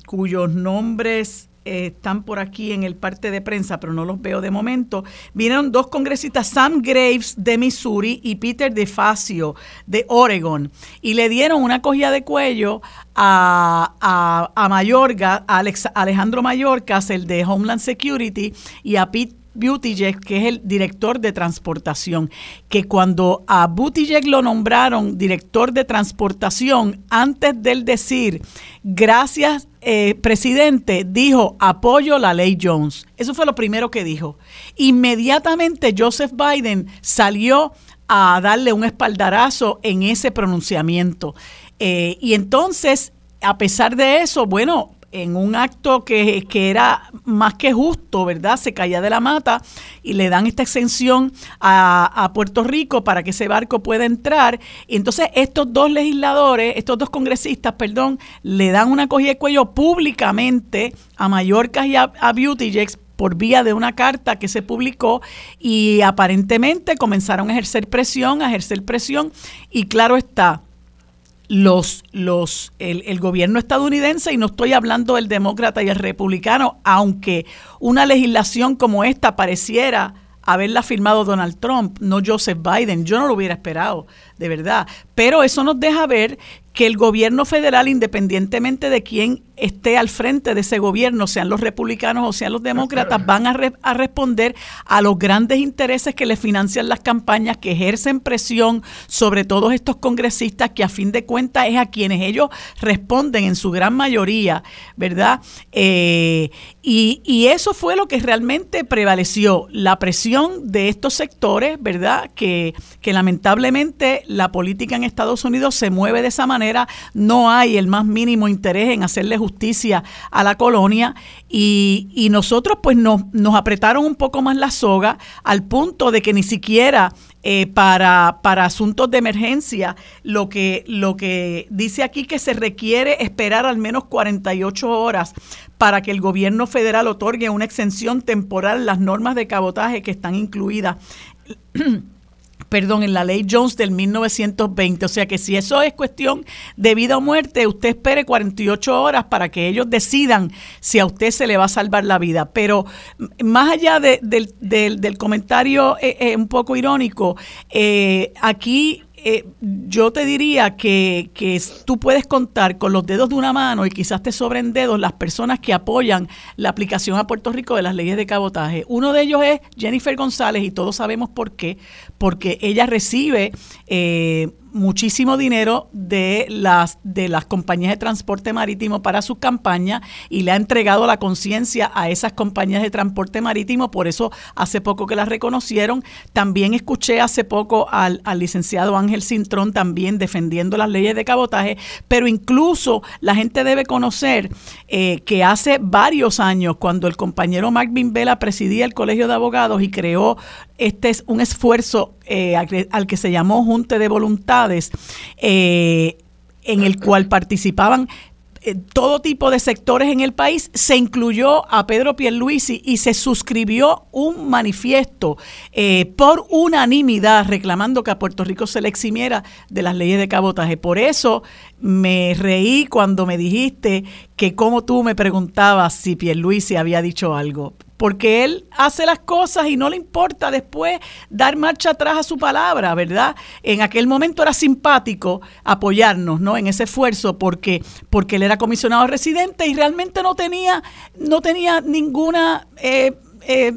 Speaker 3: cuyos nombres están por aquí en el parte de prensa, pero no los veo de momento. Vinieron dos congresistas, Sam Graves de Missouri y Peter DeFacio de Oregon, y le dieron una cogida de cuello a, a, a Mayorga, a Alejandro Mayorkas, el de Homeland Security, y a Pete Buttigieg, que es el director de transportación, que cuando a Buttigieg lo nombraron director de transportación, antes de él decir, gracias eh, presidente, dijo, apoyo la ley Jones. Eso fue lo primero que dijo. Inmediatamente Joseph Biden salió a darle un espaldarazo en ese pronunciamiento. Eh, y entonces, a pesar de eso, bueno, en un acto que, era más que justo, ¿verdad? Se caía de la mata y le dan esta exención a, Puerto Rico para que ese barco pueda entrar. Y entonces estos dos legisladores, estos dos congresistas, perdón, le dan una cogida de cuello públicamente a Mallorca y a, a por vía de una carta que se publicó y aparentemente comenzaron a ejercer presión, a ejercer presión y claro está, los, los, el, el, gobierno estadounidense, y no estoy hablando del demócrata y el republicano, aunque una legislación como esta pareciera haberla firmado Donald Trump, no Joseph Biden, yo no lo hubiera esperado, de verdad. Pero eso nos deja ver que el gobierno federal, independientemente de quién esté al frente de ese gobierno, sean los republicanos o sean los demócratas, van a, a responder a los grandes intereses que le financian las campañas, que ejercen presión sobre todos estos congresistas, que a fin de cuentas es a quienes ellos responden en su gran mayoría, ¿verdad? Eh, y, y eso fue lo que realmente prevaleció, la presión de estos sectores, ¿verdad? Que, que lamentablemente la política en Estados Unidos se mueve de esa manera, no hay el más mínimo interés en hacerle justicia a la colonia y, y nosotros pues nos, nos apretaron un poco más la soga al punto de que ni siquiera eh, para, para asuntos de emergencia, lo que, lo que dice aquí que se requiere esperar al menos 48 horas para que el gobierno federal otorgue una exención temporal las normas de cabotaje que están incluidas perdón, en la ley Jones del 1920. O sea que si eso es cuestión de vida o muerte, usted espere 48 horas para que ellos decidan si a usted se le va a salvar la vida. Pero más allá del, comentario eh, eh, un poco irónico, eh, aquí eh, yo te diría que, que, tú puedes contar con los dedos de una mano y quizás te sobren dedos las personas que apoyan la aplicación a Puerto Rico de las leyes de cabotaje. Uno de ellos es Jennifer González y todos sabemos por qué, porque ella recibe eh, muchísimo dinero de las, de las compañías de transporte marítimo para su campaña y le ha entregado la conciencia a esas compañías de transporte marítimo, por eso hace poco que las reconocieron. También escuché hace poco al, licenciado Ángel Cintrón también defendiendo las leyes de cabotaje, pero incluso la gente debe conocer eh, que hace varios años, cuando el compañero Mark Bimbela presidía el Colegio de Abogados y creó este es un esfuerzo eh, al, que se llamó Junte de Voluntades, eh, en el cual participaban eh, todo tipo de sectores en el país, se incluyó a Pedro Pierluisi y se suscribió un manifiesto por unanimidad reclamando que a Puerto Rico se le eximiera de las leyes de cabotaje. Por eso me reí cuando me dijiste que como tú me preguntabas si Pierluisi había dicho algo porque él hace las cosas y no le importa después dar marcha atrás a su palabra, ¿verdad? En aquel momento era simpático apoyarnos, ¿no? En ese esfuerzo porque porque él era comisionado residente y realmente no tenía no tenía ninguna eh, eh,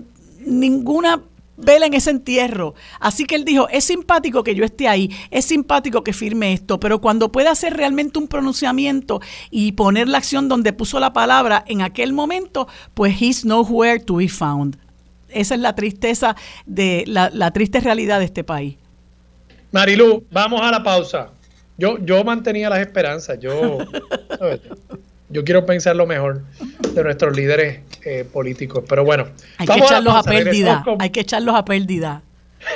Speaker 3: ninguna vela en ese entierro. Así que él dijo, es simpático que yo esté ahí, es simpático que firme esto, pero cuando pueda hacer realmente un pronunciamiento y poner la acción donde puso la palabra en aquel momento, pues he's nowhere to be found. Esa es la tristeza de la, triste realidad de este país.
Speaker 1: Marilu, vamos a la pausa. Yo, yo mantenía las esperanzas. Yo, yo quiero pensar lo mejor de nuestros líderes eh, políticos. Pero bueno,
Speaker 3: hay que echarlos a, pérdida. Hay que echarlos a pérdida.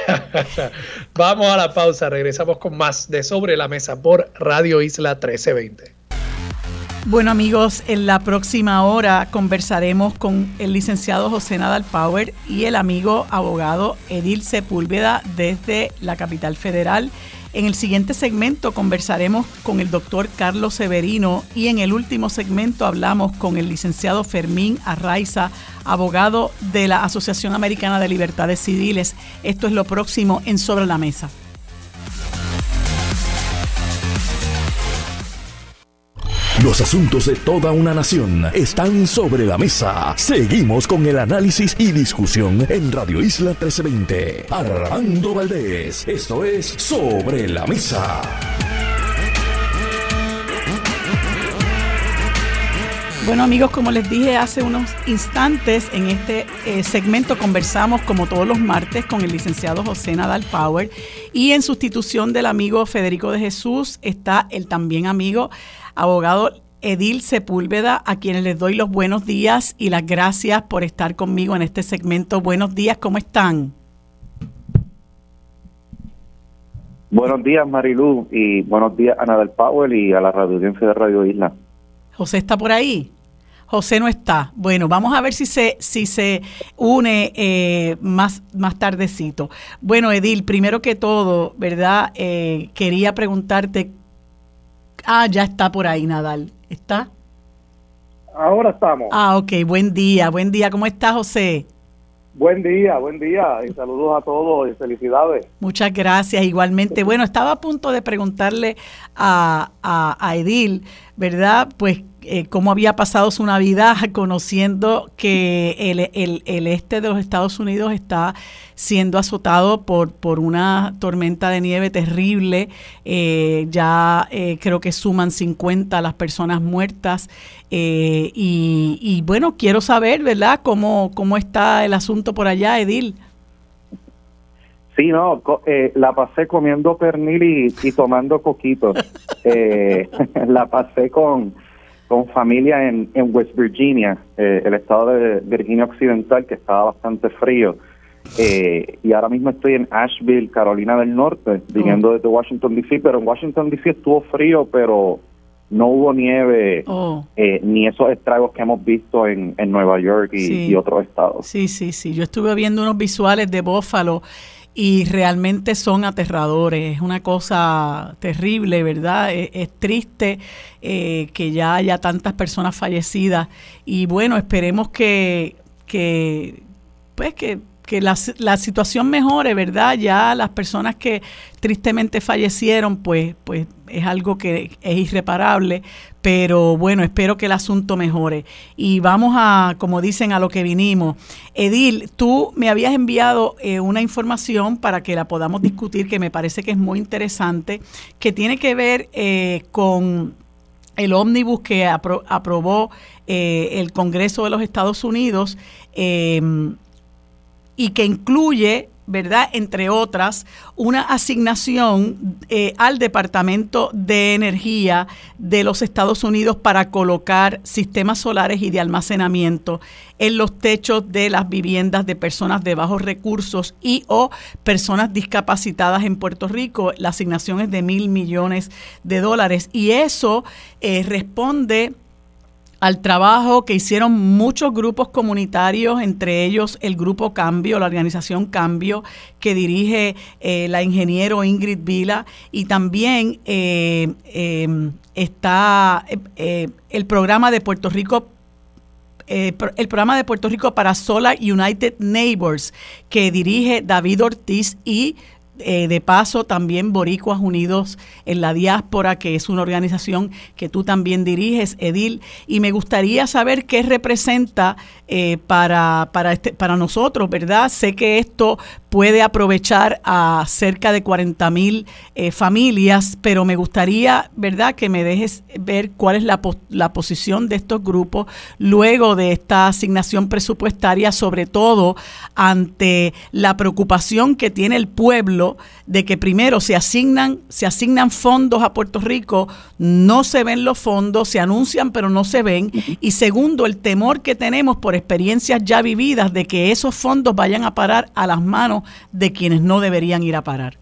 Speaker 1: vamos a la pausa. Regresamos con más de Sobre la Mesa por Radio Isla 1320.
Speaker 3: Bueno amigos, en la próxima hora conversaremos con el licenciado José Nadal Power y el amigo abogado Edil Sepúlveda desde la capital federal. En el siguiente segmento conversaremos con el doctor Carlos Severino y en el último segmento hablamos con el licenciado Fermín Arraiza, abogado de la Asociación Americana de Libertades Civiles. Esto es lo próximo en Sobre la Mesa.
Speaker 2: Los asuntos de toda una nación están sobre la mesa. Seguimos con el análisis y discusión en Radio Isla 1320. Armando Valdés, esto es Sobre la Mesa.
Speaker 3: Bueno amigos, como les dije hace unos instantes, en este eh, segmento conversamos como todos los martes con el licenciado José Nadal Power y en sustitución del amigo Federico de Jesús está el también amigo abogado Edil Sepúlveda, a quienes les doy los buenos días y las gracias por estar conmigo en este segmento. Buenos días, ¿cómo están?
Speaker 4: Buenos días, Marilu, y buenos días a Nadal Powell y a la radio audiencia de Radio Isla.
Speaker 3: José está por ahí. José no está. Bueno, vamos a ver si se, si se une eh, más, más tardecito. Bueno, Edil, primero que todo, ¿verdad? Eh, quería preguntarte Ah, ya está por ahí, Nadal. ¿Está?
Speaker 5: Ahora estamos.
Speaker 3: Ah, ok. Buen día, buen día. ¿Cómo está, José?
Speaker 5: Buen día, buen día. Y saludos a todos y felicidades.
Speaker 3: Muchas gracias, igualmente. Bueno, estaba a punto de preguntarle a, a, a Edil, ¿verdad? Pues eh, cómo había pasado su Navidad conociendo que el, el, este de los Estados Unidos está siendo azotado por, por una tormenta de nieve terrible. Eh, ya eh, creo que suman 50 las personas muertas. Y, y, bueno, quiero saber, ¿verdad?, cómo, cómo está el asunto por allá, Edil.
Speaker 4: Sí, no, la pasé comiendo pernil y, y tomando coquitos. la pasé con con familia en, en West Virginia, eh, el estado de Virginia Occidental, que estaba bastante frío. Eh, y ahora mismo estoy en Asheville, Carolina del Norte, viniendo oh. desde Washington, D.C., pero en Washington, D.C. estuvo frío, pero no hubo nieve oh. eh, ni esos estragos que hemos visto en, en Nueva York y, y, otros estados.
Speaker 3: Sí, sí, sí. Yo estuve viendo unos visuales de Buffalo y realmente son aterradores. Es una cosa terrible, ¿verdad? E, es, triste eh, que ya haya tantas personas fallecidas y bueno, esperemos que, que pues que que la, la, situación mejore, ¿verdad? Ya las personas que tristemente fallecieron, pues, pues es algo que es irreparable, pero bueno, espero que el asunto mejore. Y vamos a, como dicen, a lo que vinimos. Edil, tú me habías enviado eh, una información para que la podamos discutir, que me parece que es muy interesante, que tiene que ver eh, con el ómnibus que aprobó eh, el Congreso de los Estados Unidos y que incluye ¿verdad? Entre otras, una asignación eh, al Departamento de Energía de los Estados Unidos para colocar sistemas solares y de almacenamiento en los techos de las viviendas de personas de bajos recursos y o personas discapacitadas en Puerto Rico. La asignación es de mil millones de dólares y eso eh, responde al trabajo que hicieron muchos grupos comunitarios, entre ellos el Grupo Cambio, la organización Cambio, que dirige eh, la ingeniero Ingrid Vila, y también eh, em, está eh, el programa de Puerto Rico el programa de Puerto Rico para Solar United Neighbors que dirige David Ortiz y eh, de paso, también Boricuas Unidos en la Diáspora, que es una organización que tú también diriges, Edil, y me gustaría saber qué representa eh, para, para, este, para nosotros, ¿verdad? Sé que esto puede aprovechar a cerca de 40 mil eh, familias, pero me gustaría, ¿verdad?, que me dejes ver cuál es la, la posición de estos grupos luego de esta asignación presupuestaria, sobre todo ante la preocupación que tiene el pueblo de que primero se asignan, se asignan fondos a Puerto Rico, no se ven los fondos, se anuncian pero no se ven, y segundo, el temor que tenemos por experiencias ya vividas de que esos fondos vayan a parar a las manos de quienes no deberían ir a parar.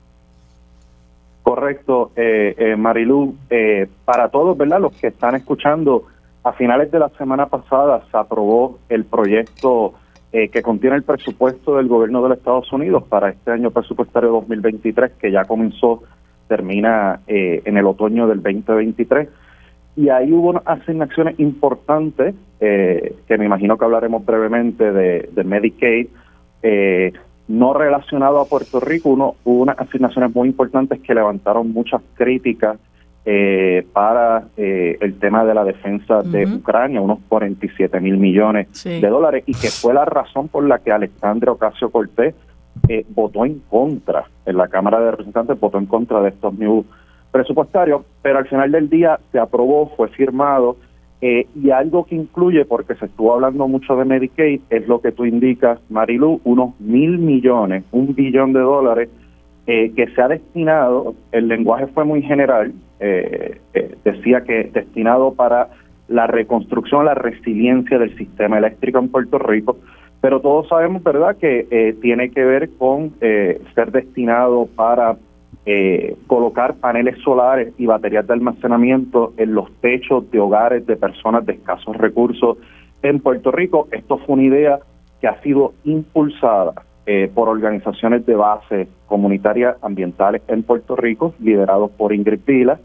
Speaker 4: Correcto, eh, eh Marilu. Eh, para todos, ¿verdad? Los que están escuchando, a finales de la semana pasada se aprobó el proyecto eh, que contiene el presupuesto del gobierno de los Estados Unidos para este año presupuestario 2023, que ya comenzó, termina eh, en el otoño del 2023. Y ahí hubo asignaciones importantes, eh, que me imagino que hablaremos brevemente de, Medicaid, no relacionado a Puerto Rico, uno, hubo unas asignaciones muy importantes que levantaron muchas críticas eh, para eh, el tema de la defensa de Ucrania, unos 47 mil millones de dólares, y que fue la razón por la que Alexandre Ocasio Cortés eh, votó en contra, en la Cámara de Representantes votó en contra de estos new presupuestarios, pero al final del día se aprobó, fue firmado, y algo que incluye, porque se estuvo hablando mucho de Medicaid, es lo que tú indicas, Marilu, unos mil millones, un billón de dólares eh, que se ha destinado, el lenguaje fue muy general, eh, eh, decía que destinado para la reconstrucción, la resiliencia del sistema eléctrico en Puerto Rico, pero todos sabemos, ¿verdad?, que tiene que ver con ser destinado para colocar paneles solares y baterías de almacenamiento en los techos de hogares de personas de escasos recursos en Puerto Rico. Esto fue una idea que ha sido impulsada eh, por organizaciones de base comunitarias ambientales en Puerto Rico, liderados por Ingrid Pila,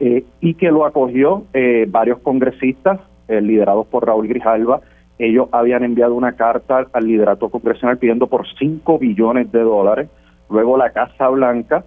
Speaker 4: eh, y que lo acogió eh, varios congresistas liderados por Raúl Grijalva. Ellos habían enviado una carta al liderato congresional pidiendo por 5 billones de dólares. Luego la Casa Blanca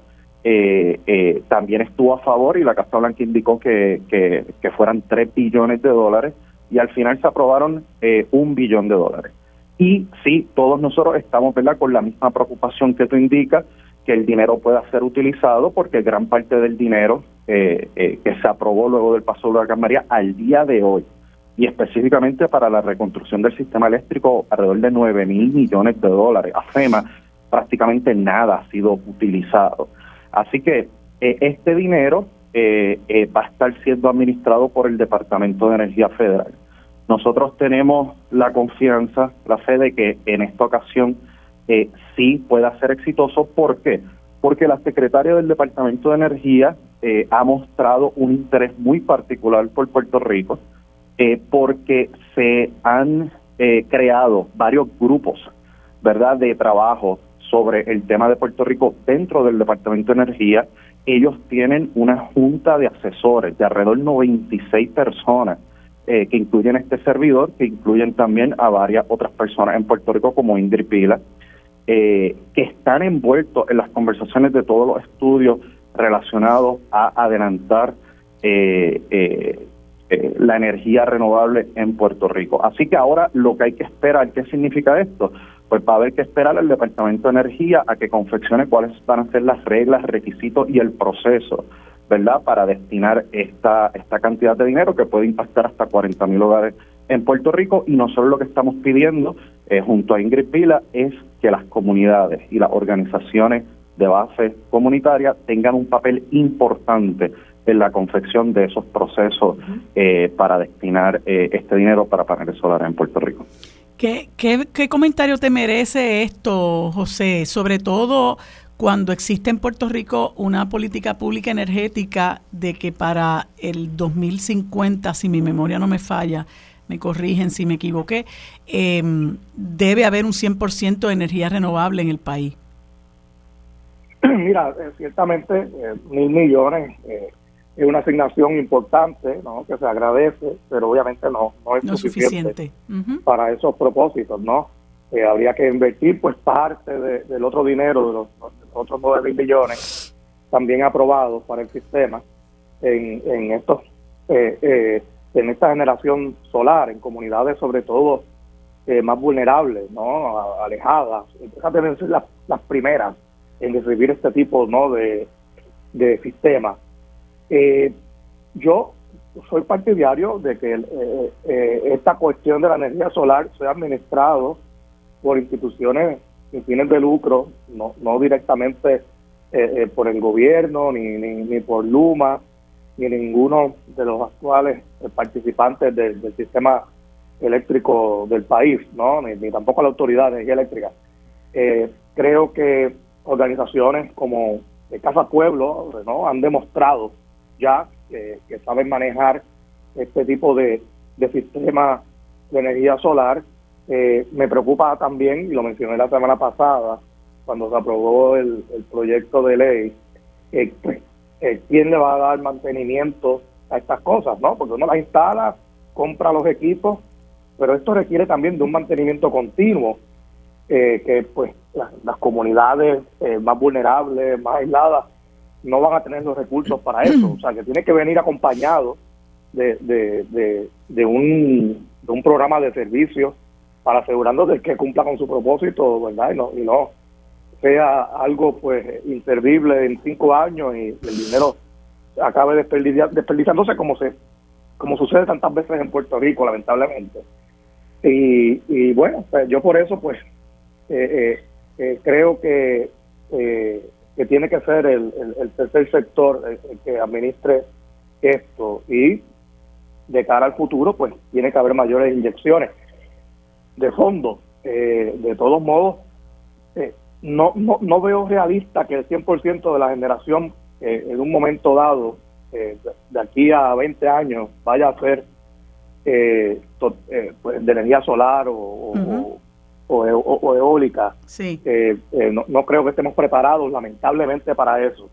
Speaker 4: también estuvo a favor y la Casa Blanca indicó que, que, que fueran 3 billones de dólares y al final se aprobaron un billón de dólares. Y sí, todos nosotros estamos ¿verdad? con la misma preocupación que tú indicas, que el dinero pueda ser utilizado, porque gran parte del dinero eh, eh, que se aprobó luego del paso de la María al día de hoy, y específicamente para la reconstrucción del sistema eléctrico, alrededor de 9 mil millones de dólares. A FEMA prácticamente nada ha sido utilizado. Así que eh, este dinero va a estar siendo administrado por el Departamento de Energía Federal. Nosotros tenemos la confianza, la fe de que en esta ocasión eh, sí pueda ser exitoso. ¿Por qué? Porque la secretaria del Departamento de Energía eh, ha mostrado un interés muy particular por Puerto Rico, eh, porque se han creado varios grupos, ¿verdad?, de trabajo sobre el tema de Puerto Rico dentro del Departamento de Energía. Ellos tienen una junta de asesores de alrededor de 96 personas eh, que incluyen este servidor, que incluyen también a varias otras personas en Puerto Rico como Ingrid Pila, eh, que están envueltos en las conversaciones de todos los estudios relacionados a adelantar eh, la energía renovable en Puerto Rico. Así que ahora lo que hay que esperar, ¿qué significa esto? Pues va a haber que esperar al Departamento de Energía a que confeccione cuáles van a ser las reglas, requisitos y el proceso ¿verdad? Para destinar esta, esta cantidad de dinero que puede impactar hasta 40 mil hogares en Puerto Rico y nosotros lo que estamos pidiendo eh, junto a Ingrid Pila es que las comunidades y las organizaciones de base comunitaria tengan un papel importante en la confección de esos procesos eh, para destinar eh, este dinero para paneles solares en Puerto Rico.
Speaker 3: ¿Qué, qué, ¿Qué comentario te merece esto, José? Sobre todo cuando existe en Puerto Rico una política pública energética de que para el 2050, si mi memoria no me falla, me corrigen si me equivoqué, em, debe haber un 100% de energía renovable en el país.
Speaker 5: Mira, eh, ciertamente eh, mil millones eh, es una asignación importante, ¿no? que se agradece, pero obviamente no, no es suficiente, para esos propósitos, ¿no? habría que invertir pues parte del otro dinero, de los, otros 9 mil millones, también aprobados para el sistema en, en estos eh, eh, en esta generación solar, en comunidades sobre todo eh, más vulnerables, no alejadas, esas deben ser las, las primeras en recibir este tipo no de, de sistema. yo soy partidario de que esta cuestión de la energía solar sea administrado por instituciones sin fines de lucro, no, no directamente eh, eh, por el gobierno, ni, ni, por Luma, ni ninguno de los actuales eh, participantes del, sistema eléctrico del país, ¿no? ni, tampoco la autoridad de energía eléctrica. creo que organizaciones como Casa Pueblo ¿no? han demostrado ya que saben manejar este tipo de, de sistema de energía solar. Eh, me preocupa también, y lo mencioné la semana pasada, cuando se aprobó el, proyecto de ley, eh, eh, quién le va a dar mantenimiento a estas cosas, ¿no? Porque uno las instala, compra los equipos, pero esto requiere también de un mantenimiento continuo, que pues las, comunidades más vulnerables, más aisladas, no van a tener los recursos para eso. O sea, que tiene que venir acompañado de, de, de, un, de un programa de servicios para asegurándose que cumpla con su propósito, ¿verdad? Y no, y no sea algo pues inservible en cinco años y el dinero acabe desperdiciándose como se como sucede tantas veces en Puerto Rico, lamentablemente. Y, y bueno, pues, yo por eso pues eh, eh, eh, creo que, que tiene que ser el, el, tercer sector el que administre esto y de cara al futuro, pues tiene que haber mayores inyecciones de fondo. Eh, de todos modos, eh, no, no, no veo realista que el 100% de la generación eh, en un momento dado, de aquí a 20 años, vaya a ser pues, de energía solar o, o, eólica.
Speaker 3: Sí.
Speaker 5: No, no creo que estemos preparados, lamentablemente, para eso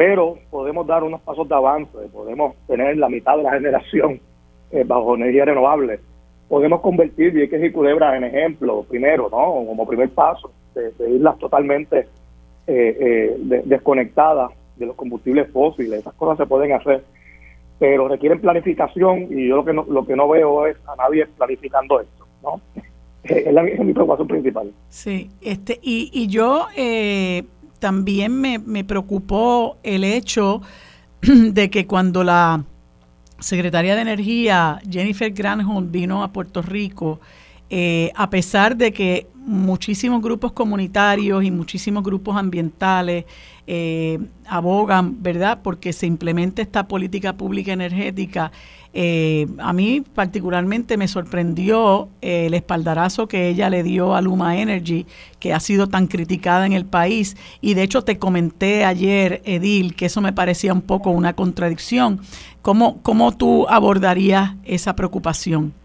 Speaker 5: pero podemos dar unos pasos de avance, podemos tener la mitad de la generación eh, bajo energía renovable. Podemos convertir Vieques y Culebra en ejemplo, primero, ¿no? Como primer paso, de, islas totalmente eh, eh, desconectadas de los combustibles fósiles. Esas cosas se pueden hacer, pero requieren planificación y yo lo que no, lo que no veo es a nadie planificando esto, ¿no? Es, la, mi preocupación principal.
Speaker 3: Sí, este, y, y yo también me, me preocupó el hecho de que cuando la secretaria de Energía, Jennifer Granholm, vino a Puerto Rico, eh, a pesar de que muchísimos grupos comunitarios y muchísimos grupos ambientales eh, abogan, ¿verdad?, porque se implemente esta política pública energética. Eh, a mí particularmente me sorprendió el espaldarazo que ella le dio a Luma Energy, que ha sido tan criticada en el país. Y de hecho te comenté ayer, Edil, que eso me parecía un poco una contradicción. ¿Cómo, cómo tú abordarías esa preocupación?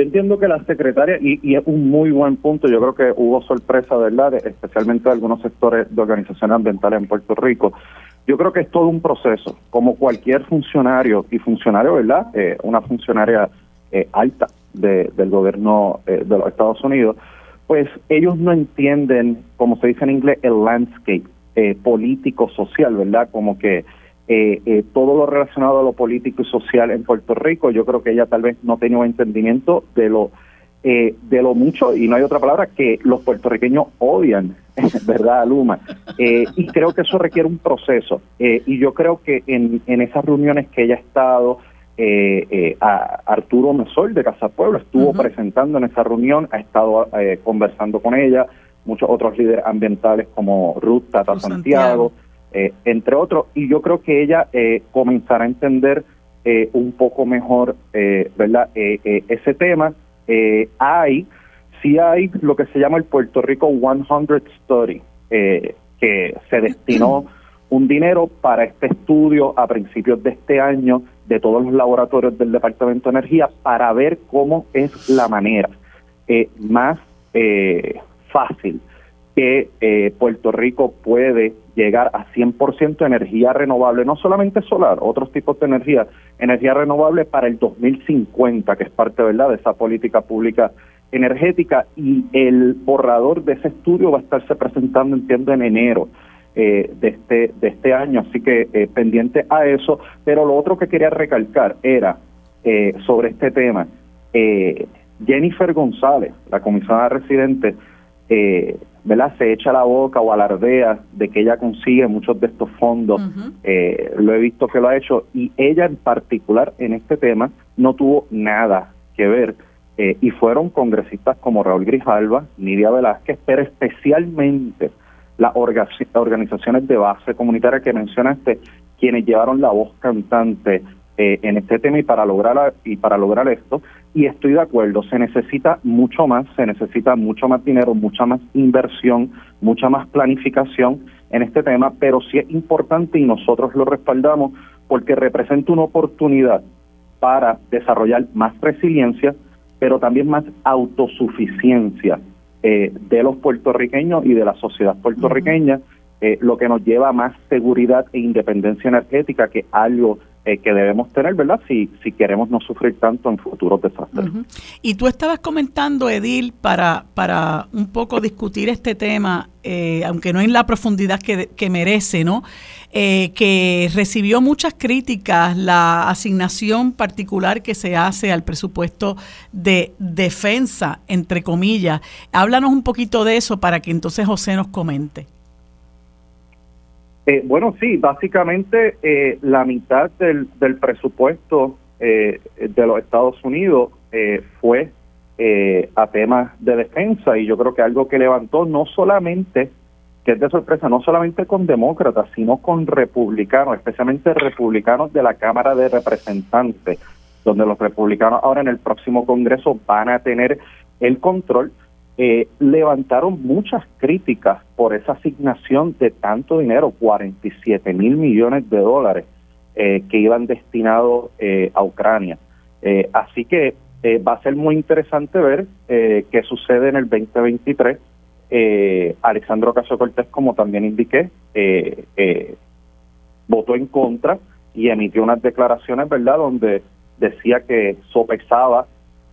Speaker 4: Yo entiendo que la secretaria, y, es un muy buen punto, yo creo que hubo sorpresa, ¿verdad?, especialmente de algunos sectores de organizaciones ambientales en Puerto Rico. Yo creo que es todo un proceso, como cualquier funcionario, y funcionario, ¿verdad?, eh, una funcionaria eh, alta del gobierno eh, de los Estados Unidos, pues ellos no entienden, como se dice en inglés, el landscape político, social, ¿verdad?, como que eh, eh, todo lo relacionado a lo político y social en Puerto Rico. Yo creo que ella tal vez no tenía un entendimiento de lo eh, de lo mucho, y no hay otra palabra, que los puertorriqueños odian, ¿verdad, Luma? Eh, y creo que eso requiere un proceso. y yo creo que en, en esas reuniones que ella ha estado, a Arturo Mesol de Casa Pueblo estuvo presentando en esa reunión, ha estado conversando con ella, muchos otros líderes ambientales como Ruth Tata Santiago eh, entre otros, y yo creo que ella eh, comenzará a entender eh, un poco mejor, ¿verdad?, ese tema. hay, sí hay lo que se llama el Puerto Rico 100 Study, que se destinó un dinero para este estudio a principios de este año de todos los laboratorios del Departamento de Energía para ver cómo es la manera más fácil que eh, Puerto Rico puede llegar a 100% de energía renovable, no solamente solar, otros tipos de energía, energía renovable para el 2050, que es parte ¿verdad? de esa política pública energética, y el borrador de ese estudio va a estarse presentando, entiendo, en enero. Eh, de este de este año, así que eh, pendiente a eso. Pero lo otro que quería recalcar era sobre este tema. Jennifer González, la comisionada residente, eh, ¿verdad? se echa la boca o alardea de que ella consigue muchos de estos fondos. Eh, lo he visto que lo ha hecho y ella en particular en este tema no tuvo nada que ver. Eh, y fueron congresistas como Raúl Grijalva, Nidia Velázquez, pero especialmente las organizaciones de base comunitaria que mencionaste, quienes llevaron la voz cantante eh, en este tema y para lograr y para lograr esto. Y estoy de acuerdo se necesita mucho más se necesita mucho más dinero mucha más inversión mucha más planificación en este tema pero sí es importante y nosotros lo respaldamos porque representa una oportunidad para desarrollar más resiliencia, pero también más autosuficiencia eh, de los puertorriqueños y de la sociedad puertorriqueña, eh, lo que nos lleva a más seguridad e independencia energética, que algo eh, que debemos tener, ¿verdad? Si, si queremos no sufrir tanto en futuros desastres.
Speaker 3: Y tú estabas comentando, Edil, para, para un poco discutir este tema, eh, aunque no en la profundidad que, que merece, ¿no? Eh, que recibió muchas críticas la asignación particular que se hace al presupuesto de defensa, entre comillas. Háblanos un poquito de eso para que entonces José nos comente.
Speaker 4: Eh, bueno, sí, básicamente eh, la mitad del, del presupuesto eh, de los Estados Unidos fue a temas de defensa. Y yo creo que algo que levantó no solamente, que es de sorpresa, no solamente con demócratas, sino con republicanos, especialmente republicanos de la Cámara de Representantes, donde los republicanos ahora en el próximo Congreso van a tener el control eh, levantaron muchas críticas por esa asignación de tanto dinero, 47 mil millones de dólares eh, que iban destinados eh, a Ucrania. así que va a ser muy interesante ver qué sucede en el 2023. Alexandro Caso Cortés, como también indiqué, votó en contra y emitió unas declaraciones, ¿verdad?, donde decía que sopesaba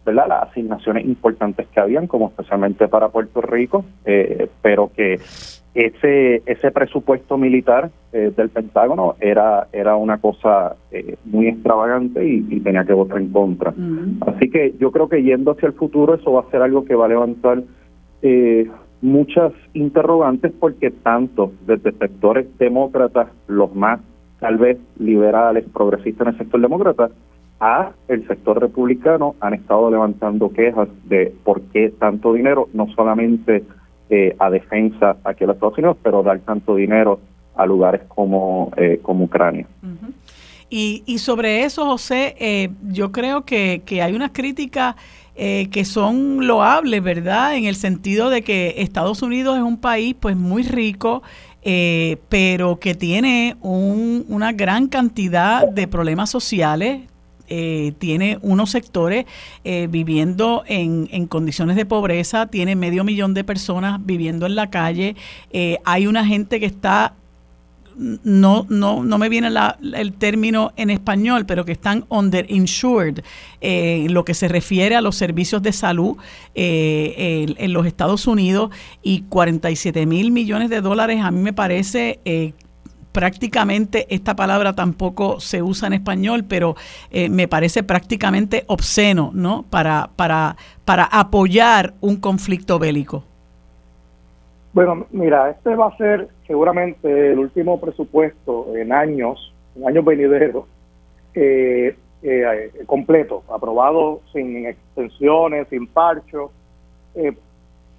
Speaker 4: ¿verdad? las asignaciones importantes que habían, como especialmente para Puerto Rico, eh, pero que ese ese presupuesto militar eh, del Pentágono era era una cosa eh, muy extravagante y, tenía que votar en contra. Así que yo creo que yendo hacia el futuro eso va a ser algo que va a levantar muchas interrogantes porque tanto desde sectores demócratas, los más tal vez liberales, progresistas en el sector demócrata, a el sector republicano han estado levantando quejas de por qué tanto dinero, no solamente eh, a defensa aquí en los Estados Unidos, pero dar tanto dinero a lugares como, eh, como Ucrania.
Speaker 3: y, y sobre eso, José, eh, yo creo que, que hay unas críticas que son loables, ¿verdad? En el sentido de que Estados Unidos es un país pues muy rico, pero que tiene un, una gran cantidad de problemas sociales, eh, tiene unos sectores eh, viviendo en, en, condiciones de pobreza, tiene medio millón de personas viviendo en la calle, eh, hay una gente que está no, no, no me viene el término en español, pero que están underinsured, eh, lo que se refiere a los servicios de salud en, los Estados Unidos, y 47 mil millones de dólares a mí me parece prácticamente esta palabra tampoco se usa en español, pero eh, me parece prácticamente obsceno, ¿no? Para, para, para apoyar un conflicto bélico.
Speaker 5: Bueno, mira, este va a ser seguramente el último presupuesto en años, en años venideros, eh, eh, completo, aprobado sin extensiones, sin parcho,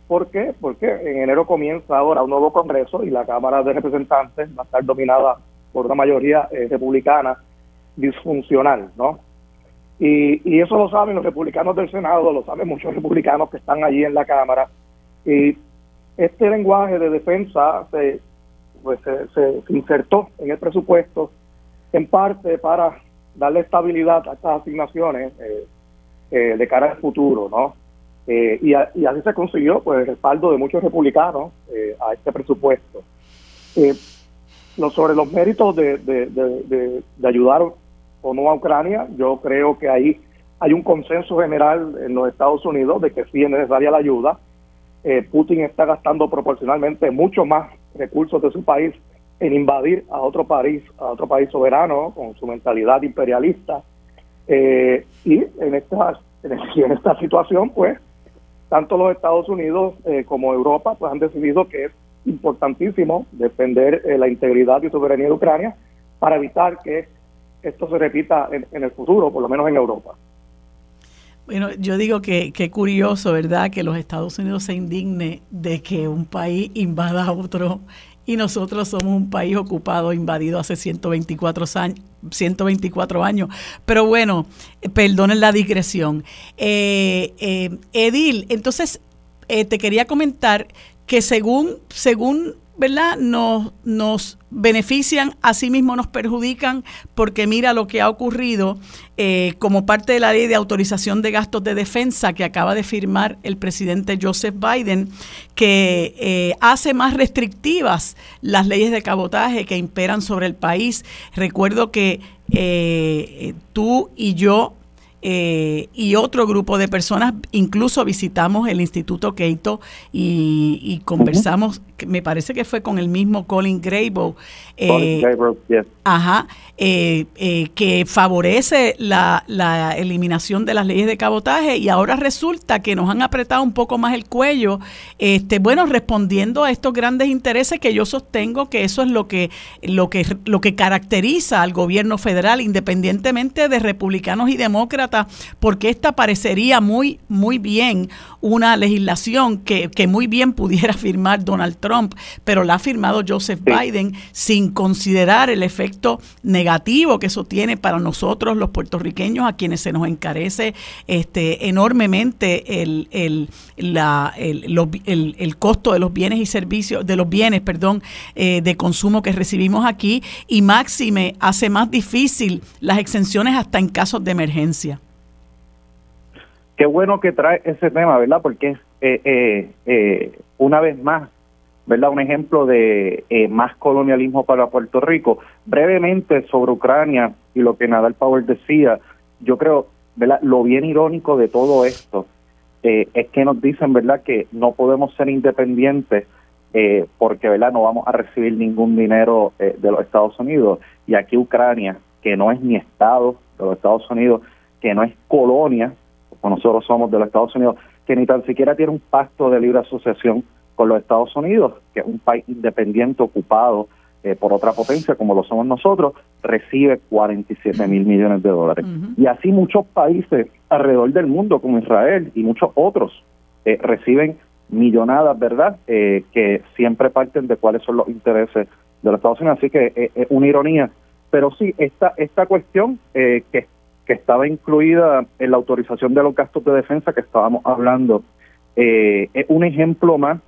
Speaker 5: ¿Por qué? Porque en enero comienza ahora un nuevo Congreso y la Cámara de Representantes va a estar dominada por una mayoría eh, republicana disfuncional, ¿no? Y, eso lo saben los republicanos del Senado, lo saben muchos republicanos que están allí en la Cámara. Y este lenguaje de defensa se, pues, se, insertó en el presupuesto en parte para darle estabilidad a estas asignaciones eh, eh, de cara al futuro, ¿no? Eh, y, así se consiguió pues, el respaldo de muchos republicanos eh, a este presupuesto. Eh, sobre los méritos de, de, ayudar o no a Ucrania, yo creo que ahí hay un consenso general en los Estados Unidos de que sí es necesaria la ayuda. Putin está gastando proporcionalmente mucho más recursos de su país en invadir a otro país, a otro país soberano con su mentalidad imperialista. y en esta situación, pues, tanto los Estados Unidos eh, como Europa pues han decidido que es importantísimo defender eh, la integridad y soberanía de Ucrania para evitar que esto se repita en, el futuro, por lo menos en Europa.
Speaker 3: Bueno, yo digo que qué curioso, ¿verdad? Que los Estados Unidos se indigne de que un país invada a otro y nosotros somos un país ocupado, invadido hace 124 años. 124 años. Pero bueno, perdonen la digresión. Eh, eh, Edil, entonces eh, te quería comentar que según, según ¿verdad? Nos, nos benefician, asimismo nos perjudican, porque mira lo que ha ocurrido eh, como parte de la ley de autorización de gastos de defensa que acaba de firmar el presidente Joseph Biden, que eh, hace más restrictivas las leyes de cabotaje que imperan sobre el país. Recuerdo que eh, tú y yo eh, y otro grupo de personas, incluso visitamos el Instituto Keito y, conversamos, me parece que fue con el mismo Colin Grable. Eh, Ajá, eh, eh, que favorece la, la, eliminación de las leyes de cabotaje y ahora resulta que nos han apretado un poco más el cuello, este, bueno, respondiendo a estos grandes intereses que yo sostengo que eso es lo que, lo que, lo que caracteriza al gobierno federal, independientemente de republicanos y demócratas, porque esta parecería muy, muy bien una legislación que, que muy bien pudiera firmar Donald Trump, pero la ha firmado Joseph Biden sin considerar el efecto negativo que eso tiene para nosotros los puertorriqueños, a quienes se nos encarece este, enormemente el, el, la, el, el, costo de los bienes y servicios, de los bienes, perdón, eh, de consumo que recibimos aquí, y máxime hace más difícil las exenciones hasta en casos de emergencia.
Speaker 4: Qué bueno que trae ese tema, ¿verdad? Porque eh, eh, eh, una vez más ¿verdad? Un ejemplo de eh, más colonialismo para Puerto Rico. Brevemente sobre Ucrania y lo que Nadal Power decía, yo creo, ¿verdad? Lo bien irónico de todo esto eh, es que nos dicen, ¿verdad?, que no podemos ser independientes eh, porque, ¿verdad?, no vamos a recibir ningún dinero de los Estados Unidos. Y aquí Ucrania, que no es ni Estado de los Estados Unidos, que no es colonia, como nosotros somos de los Estados Unidos, que ni tan siquiera tiene un pacto de libre asociación con los Estados Unidos, que es un país independiente ocupado eh, por otra potencia como lo somos nosotros, recibe 47 mil millones de dólares. Y así muchos países alrededor del mundo, como Israel y muchos otros, eh, reciben millonadas, ¿verdad? Eh, que siempre parten de cuáles son los intereses de los Estados Unidos. Así que es una ironía. Pero sí, esta, esta cuestión que, que estaba incluida en la autorización de los gastos de defensa que estábamos hablando, es un ejemplo más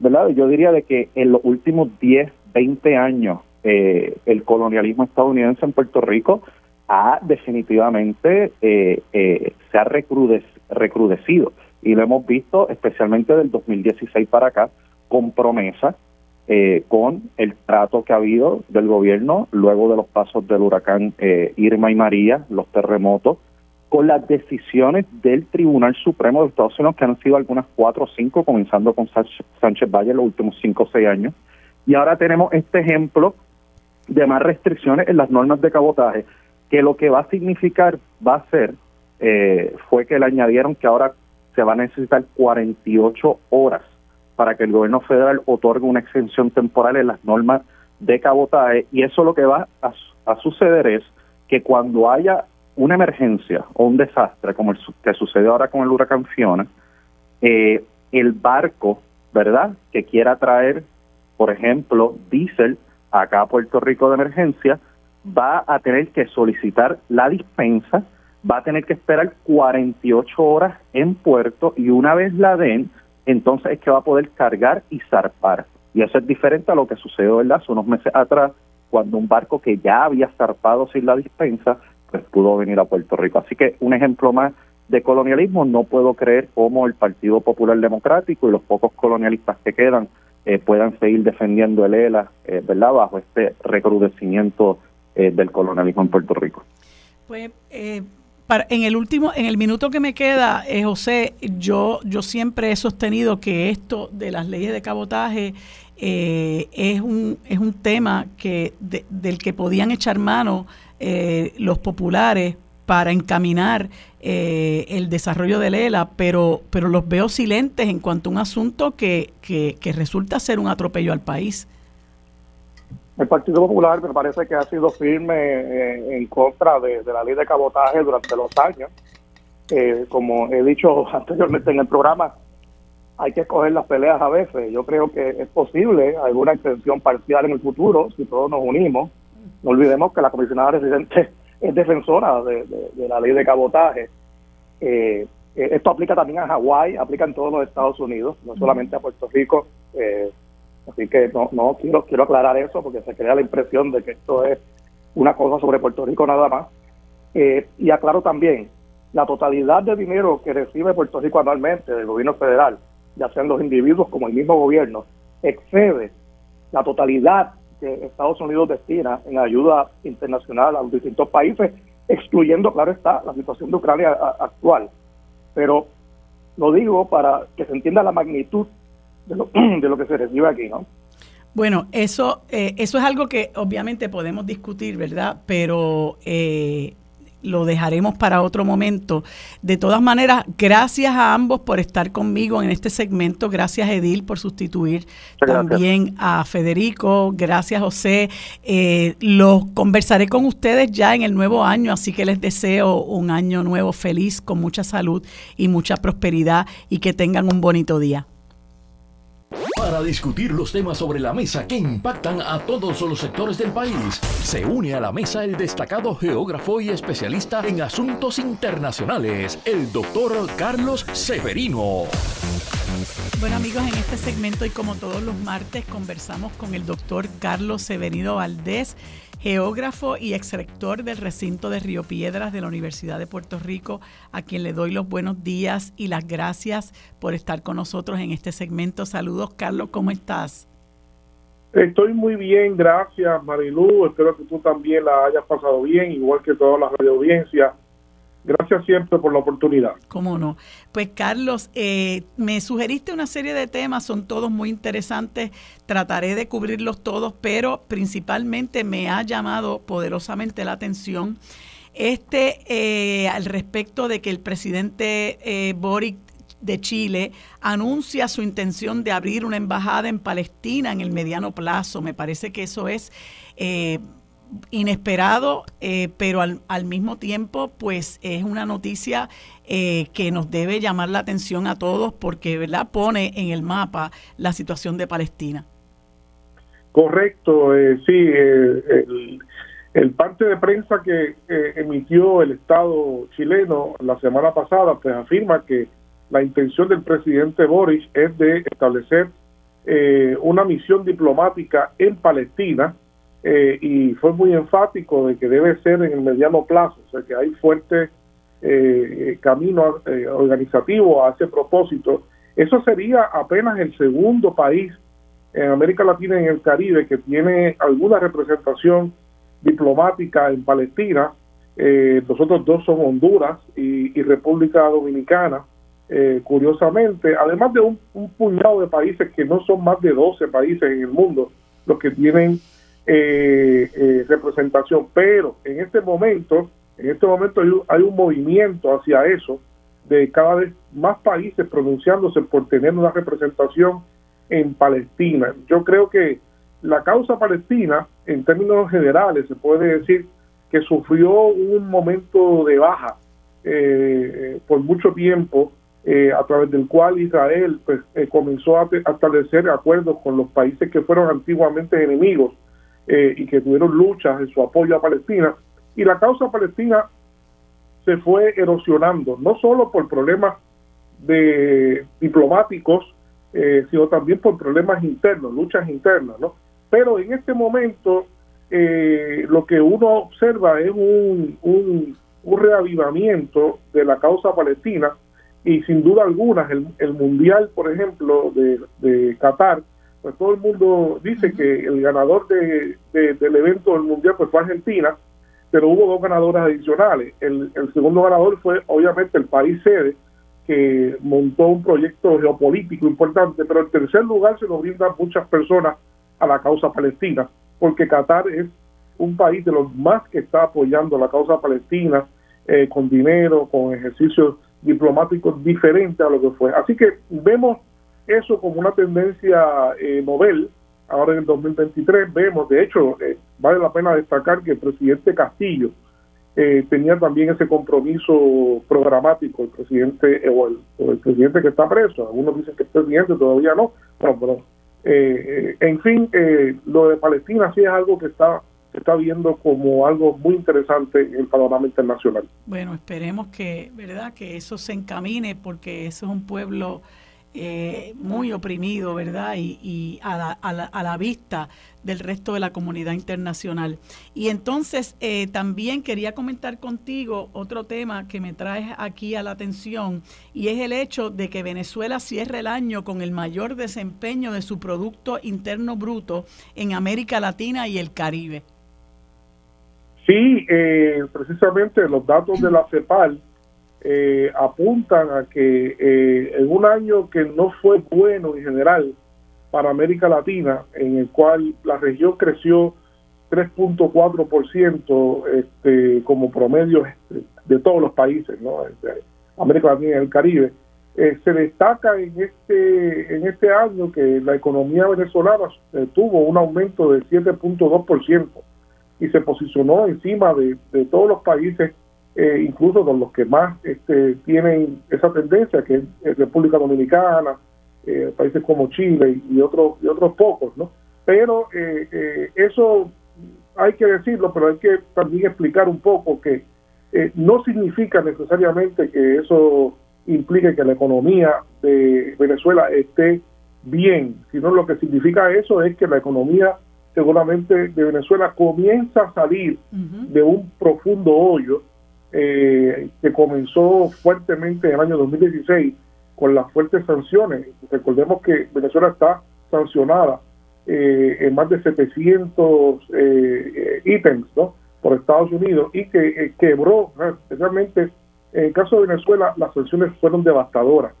Speaker 4: ¿verdad? Yo diría de que en los últimos 10, 20 años eh, el colonialismo estadounidense en Puerto Rico ha definitivamente eh, eh, se ha recrudecido y lo hemos visto especialmente del 2016 para acá con promesa con el trato que ha habido del gobierno luego de los pasos del huracán Irma y María, los terremotos, con las decisiones del Tribunal Supremo de Estados Unidos, que han sido algunas cuatro o cinco, comenzando con Sánchez Valle en los últimos cinco o seis años. Y ahora tenemos este ejemplo de más restricciones en las normas de cabotaje, que lo que va a significar, va a ser, eh, fue que le añadieron que ahora se va a necesitar 48 horas para que el gobierno federal otorgue una exención temporal en las normas de cabotaje. Y eso lo que va a suceder es que cuando haya una emergencia o un desastre como el que sucedió ahora con el huracán Fiona, eh, el barco, ¿verdad?, que quiera traer, por ejemplo, diésel acá a Puerto Rico de emergencia, va a tener que solicitar la dispensa, va a tener que esperar 48 horas en puerto y una vez la den, entonces es que va a poder cargar y zarpar. Y eso es diferente a lo que sucedió, ¿verdad?, hace unos meses atrás, cuando un barco que ya había zarpado sin la dispensa pues pudo venir a Puerto Rico. Así que un ejemplo más de colonialismo, no puedo creer cómo el Partido Popular Democrático y los pocos colonialistas que quedan eh, puedan seguir defendiendo el ELA, eh, ¿verdad?, bajo este recrudecimiento eh, del colonialismo en Puerto Rico.
Speaker 3: Pues para, en el último, en el minuto que me queda, José, yo, yo siempre he sostenido que esto de las leyes de cabotaje es, un, es un tema que del que podían echar mano eh, los populares para encaminar eh, el desarrollo del ELA, pero, pero los veo silentes en cuanto a un asunto que, que, resulta ser un atropello al país.
Speaker 5: El Partido Popular me parece que ha sido firme eh, en contra de, la ley de cabotaje durante los años. como he dicho anteriormente en el programa, hay que escoger las peleas a veces. Yo creo que es posible alguna extensión parcial en el futuro si todos nos unimos no olvidemos que la comisionada residente es defensora de, la ley de cabotaje. Eh, eh, esto aplica también a Hawái, aplica en todos los Estados Unidos, no solamente a Puerto Rico. Eh, Así que no, no quiero, quiero aclarar eso porque se crea la impresión de que esto es una cosa sobre Puerto Rico nada más. Eh, y aclaro también, la totalidad de dinero que recibe Puerto Rico anualmente del gobierno federal, ya sean los individuos como el mismo gobierno, excede la totalidad que Estados Unidos destina en ayuda internacional a los distintos países, excluyendo, claro está, la situación de Ucrania actual. Pero lo digo para que se entienda la magnitud de lo, de lo que se recibe aquí, ¿no?
Speaker 3: Bueno, eso, eh, eso es algo que obviamente podemos discutir, ¿verdad? Pero eh, lo dejaremos para otro momento. De todas maneras, gracias a ambos por estar conmigo en este segmento. Gracias, Edil, por sustituir también a Federico. Gracias, José. Eh, lo conversaré con ustedes ya en el nuevo año, así que les deseo un año nuevo feliz, con mucha salud y mucha prosperidad y que tengan un bonito día.
Speaker 2: Para discutir los temas sobre la mesa que impactan a todos los sectores del país, se une a la mesa el destacado geógrafo y especialista en asuntos internacionales, el doctor Carlos Severino.
Speaker 3: Bueno amigos, en este segmento y como todos los martes conversamos con el doctor Carlos Severino Valdés geógrafo y exrector del recinto de Río Piedras de la Universidad de Puerto Rico, a quien le doy los buenos días y las gracias por estar con nosotros en este segmento. Saludos, Carlos, ¿cómo estás?
Speaker 6: Estoy muy bien, gracias Marilu. Espero que tú también la hayas pasado bien, igual que toda la radio. Gracias siempre por la oportunidad.
Speaker 3: ¿Cómo no? Pues Carlos, eh, me sugeriste una serie de temas, son todos muy interesantes, trataré de cubrirlos todos, pero principalmente me ha llamado poderosamente la atención este eh, al respecto de que el presidente eh, Boric de Chile anuncia su intención de abrir una embajada en Palestina en el mediano plazo. Me parece que eso es inesperado, eh, pero al, al, mismo tiempo, pues es una noticia eh, que nos debe llamar la atención a todos porque, ¿verdad?, pone en el mapa la situación de Palestina.
Speaker 6: Correcto, eh, sí, el, el, parte de prensa que emitió el Estado chileno la semana pasada, pues afirma que la intención del presidente Boris es de establecer una misión diplomática en Palestina, eh, y fue muy enfático de que debe ser en el mediano plazo, o sea que hay fuerte eh, camino eh, organizativo a ese propósito. Eso sería apenas el segundo país en América Latina y en el Caribe que tiene alguna representación diplomática en Palestina. Eh, nosotros dos son Honduras y, República Dominicana, curiosamente, además de un, un puñado de países que no son más de 12 países en el mundo los que tienen eh, eh, representación, pero en este momento, en este momento hay, un movimiento hacia eso de cada vez más países pronunciándose por tener una representación en Palestina. Yo creo que la causa palestina, en términos generales, se puede decir que sufrió un momento de baja eh, por mucho tiempo, eh, a través del cual Israel pues, comenzó a, a, establecer acuerdos con los países que fueron antiguamente enemigos eh, y que tuvieron luchas en su apoyo a Palestina. Y la causa palestina se fue erosionando, no solo por problemas de diplomáticos, eh, sino también por problemas internos, luchas internas, ¿no? Pero en este momento eh, lo que uno observa es un, un, reavivamiento de la causa palestina y sin duda alguna el, el mundial, por ejemplo, de, de Qatar, pues todo el mundo dice que el ganador de, del evento del mundial pues fue Argentina, pero hubo dos ganadores adicionales. El, segundo ganador fue obviamente el país sede, que montó un proyecto geopolítico importante, pero el tercer lugar se lo brindan muchas personas a la causa palestina, porque Qatar es un país de los más que está apoyando la causa palestina eh, con dinero, con ejercicios diplomáticos diferentes a lo que fue. Así que vemos eso como una tendencia eh, novel. Ahora en el 2023 vemos, de hecho, eh, vale la pena destacar que el presidente Castillo eh, tenía también ese compromiso programático, el presidente o el, presidente que está preso. Algunos dicen que el presidente todavía no, pero en fin, lo de Palestina sí es algo que está se está viendo como algo muy interesante en el panorama internacional.
Speaker 3: Bueno, esperemos que, ¿verdad? Que eso se encamine porque eso es un pueblo eh, muy oprimido, ¿verdad? Y, a, la, a, la, vista del resto de la comunidad internacional. Y entonces eh, también quería comentar contigo otro tema que me trae aquí a la atención y es el hecho de que Venezuela cierre el año con el mayor desempeño de su Producto Interno Bruto en América Latina y el Caribe.
Speaker 6: Sí, eh, precisamente los datos de la CEPAL eh, apuntan a que eh, en un año que no fue bueno en general para América Latina, en el cual la región creció 3.4% este, como promedio de todos los países, ¿no? América Latina y el Caribe, eh, se destaca en este en este año que la economía venezolana tuvo un aumento de 7.2% y se posicionó encima de, de todos los países eh, incluso con los que más este, tienen esa tendencia, que es República Dominicana, eh, países como Chile y, otros y otros pocos, ¿no? Pero eh, eso hay que decirlo, pero hay que también explicar un poco que no significa necesariamente que eso implique que la economía de Venezuela esté bien, sino lo que significa eso es que la economía seguramente de Venezuela comienza a salir de un profundo hoyo eh, que comenzó fuertemente en el año 2016 con las fuertes sanciones. Recordemos que Venezuela está sancionada eh, en más de 700 eh, ítems ¿no? por Estados Unidos y que quebró, especialmente en el caso de Venezuela, las sanciones fueron devastadoras.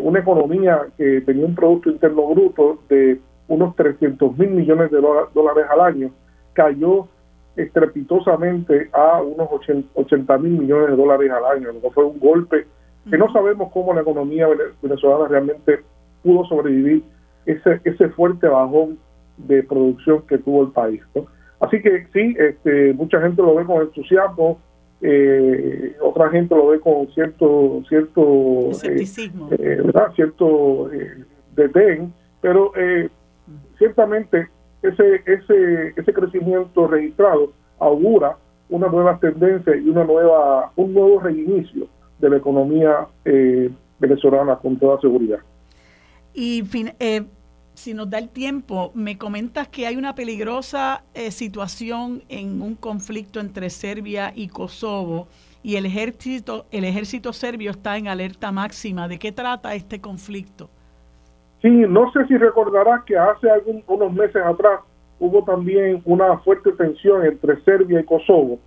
Speaker 6: una economía que tenía un Producto Interno Bruto de unos 300 mil millones de dólares al año cayó estrepitosamente a unos 80 mil millones de dólares al año. No fue un golpe que no sabemos cómo la economía venezolana realmente pudo sobrevivir ese, ese fuerte bajón de producción que tuvo el país. Así que sí, este, mucha gente lo ve con entusiasmo, eh, otra gente lo ve con cierto cierto
Speaker 3: eh,
Speaker 6: eh, ¿verdad? cierto detén, pero ciertamente ese, ese, ese crecimiento registrado augura una nueva tendencia y una nueva, un nuevo reinicio de la economía eh, venezolana con toda seguridad.
Speaker 3: Y eh, si nos da el tiempo, me comentas que hay una peligrosa eh, situación en un conflicto entre Serbia y Kosovo y el ejército, el ejército serbio está en alerta máxima. ¿De qué trata este conflicto?
Speaker 6: Sí, no sé si recordarás que hace algún, unos meses atrás hubo también una fuerte tensión entre Serbia y Kosovo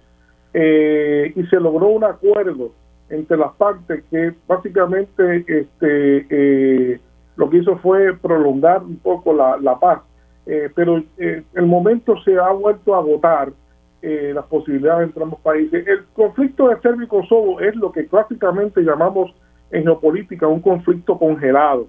Speaker 6: eh, y se logró un acuerdo entre las partes que básicamente este, eh, lo que hizo fue prolongar un poco la, paz. Eh, pero el momento se ha vuelto a agotar las posibilidades entre ambos países. El conflicto de Serbia y Kosovo es lo que clásicamente llamamos en geopolítica un conflicto congelado.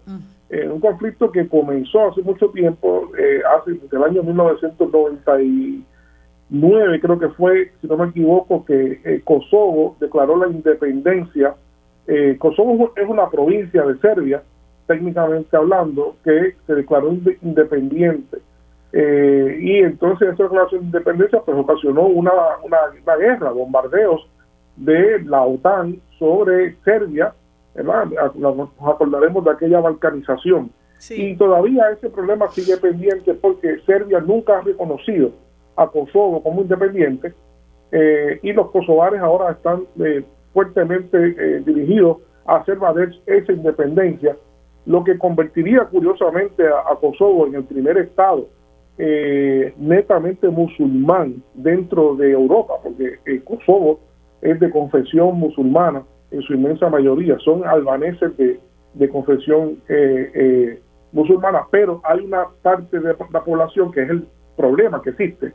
Speaker 6: Eh, un conflicto que comenzó hace mucho tiempo, eh, hace desde el año 1999, creo que fue, si no me equivoco, que eh, Kosovo declaró la independencia. Kosovo es una provincia de Serbia, técnicamente hablando, que se declaró independiente. y entonces esa declaración de independencia pues ocasionó una, una guerra, bombardeos de la OTAN sobre Serbia nos acordaremos de aquella balcanización. Y todavía ese problema sigue pendiente porque Serbia nunca ha reconocido a Kosovo como independiente eh, y los kosovares ahora están eh, fuertemente eh, dirigidos a hacer valer esa independencia, lo que convertiría curiosamente a, Kosovo en el primer estado netamente musulmán dentro de Europa, porque Kosovo es de confesión musulmana en su inmensa mayoría, son albaneses de, de confesión eh, eh, musulmana, pero hay una parte de la población que es el problema que existe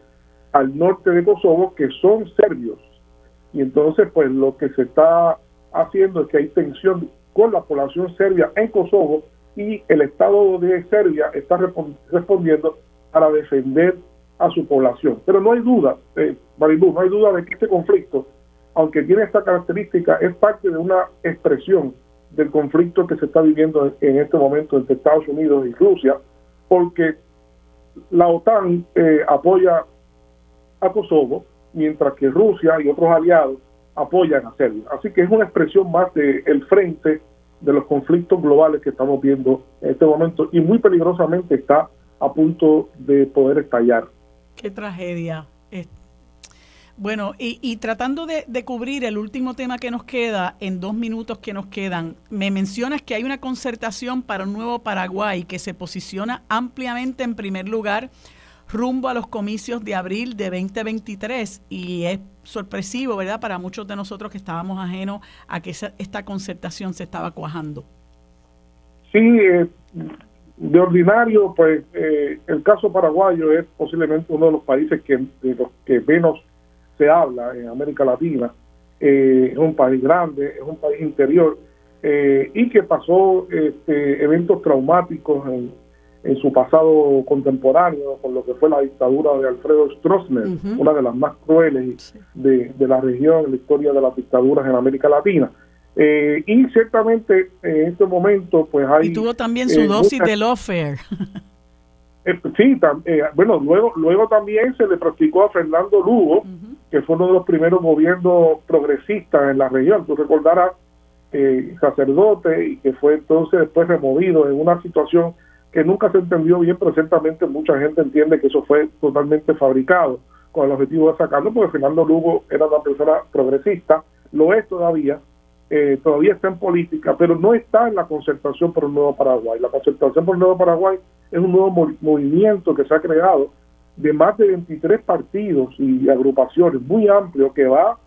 Speaker 6: al norte de Kosovo que son serbios. Y entonces, pues lo que se está haciendo es que hay tensión con la población serbia en Kosovo y el Estado de Serbia está respondiendo para defender a su población. Pero no hay duda, eh, no hay duda de que este conflicto aunque tiene esta característica, es parte de una expresión del conflicto que se está viviendo en este momento entre Estados Unidos y Rusia, porque la OTAN eh, apoya a Kosovo, mientras que Rusia y otros aliados apoyan a Serbia. Así que es una expresión más del frente de los conflictos globales que estamos viendo en este momento y muy peligrosamente está a punto de poder estallar.
Speaker 3: Qué tragedia. Bueno, y, tratando de, cubrir el último tema que nos queda, en dos minutos que nos quedan, me mencionas que hay una concertación para un nuevo Paraguay que se posiciona ampliamente en primer lugar rumbo a los comicios de abril de 2023 y es sorpresivo, ¿verdad?, para muchos de nosotros que estábamos ajenos a que esta concertación se estaba cuajando.
Speaker 6: Sí, eh, de ordinario, pues eh, el caso paraguayo es posiblemente uno de los países de los que menos se habla en América Latina. Eh, es un país grande, es un país interior eh, y que pasó este, eventos traumáticos en, en, su pasado contemporáneo con lo que fue la dictadura de Alfredo Stroessner, una de las más crueles de, de, la región en la historia de las dictaduras en América Latina. Eh, y ciertamente en este momento pues hay...
Speaker 3: Y tuvo también su dosis de lawfare.
Speaker 6: sí, bueno, luego, luego también se le practicó a Fernando Lugo, que fue uno de los primeros gobiernos progresistas en la región. Tú recordarás, eh, sacerdote y que fue entonces después removido en una situación que nunca se entendió bien, pero ciertamente mucha gente entiende que eso fue totalmente fabricado con el objetivo de sacarlo, porque Fernando Lugo era una persona progresista, lo es todavía, eh, todavía está en política, pero no está en la concertación por un nuevo Paraguay. La concertación por un nuevo Paraguay es un nuevo movimiento que se ha creado de más de 23 partidos y agrupaciones muy amplio que va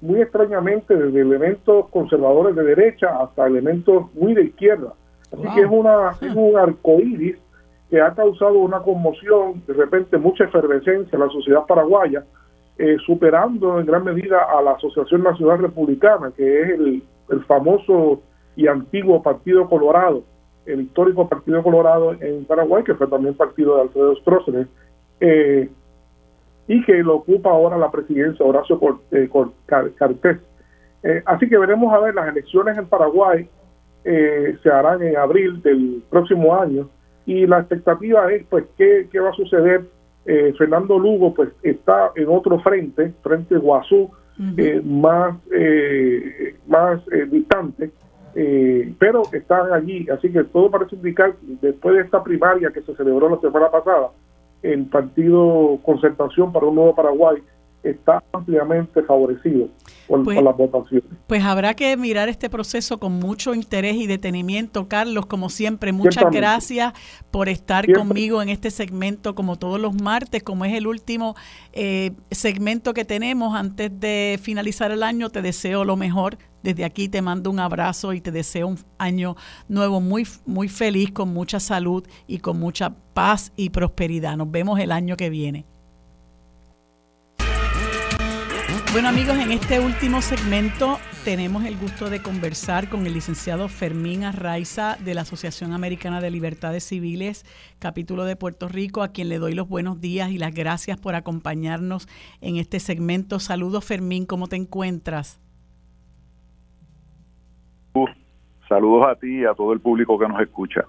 Speaker 6: muy extrañamente desde elementos conservadores de derecha hasta elementos muy de izquierda. Así que es, una, es un arcoíris que ha causado una conmoción, de repente mucha efervescencia en la sociedad paraguaya, eh, superando en gran medida a la Asociación Nacional Republicana, que es el, el famoso y antiguo Partido Colorado, el histórico Partido Colorado en Paraguay, que fue también partido de Alfredo Stroessner, eh, y que lo ocupa ahora la presidencia Horacio eh, Cartés. Eh, así que veremos a ver, las elecciones en Paraguay se harán en abril del próximo año y la expectativa es pues qué, qué va a suceder. Fernando Lugo pues está en otro frente, frente Guazú, más, más distante, pero están allí, así que todo parece indicar, después de esta primaria que se celebró la semana pasada, el partido Concertación para un Nuevo Paraguay está ampliamente favorecido por, pues, las votaciones.
Speaker 3: Pues habrá que mirar este proceso con mucho interés y detenimiento. Carlos, como siempre, muchas gracias por estar conmigo en este segmento, como todos los martes, como es el último eh, segmento que tenemos antes de finalizar el año. Te deseo lo mejor desde aquí te mando un abrazo y te deseo un año nuevo muy, muy feliz, con mucha salud y con mucha paz y prosperidad. Nos vemos el año que viene. Bueno amigos, en este último segmento tenemos el gusto de conversar con el licenciado Fermín Arraiza de la Asociación Americana de Libertades Civiles, capítulo de Puerto Rico, a quien le doy los buenos días y las gracias por acompañarnos en este segmento. Saludos Fermín, ¿cómo te encuentras?
Speaker 7: Saludos a ti y a todo el público que nos escucha.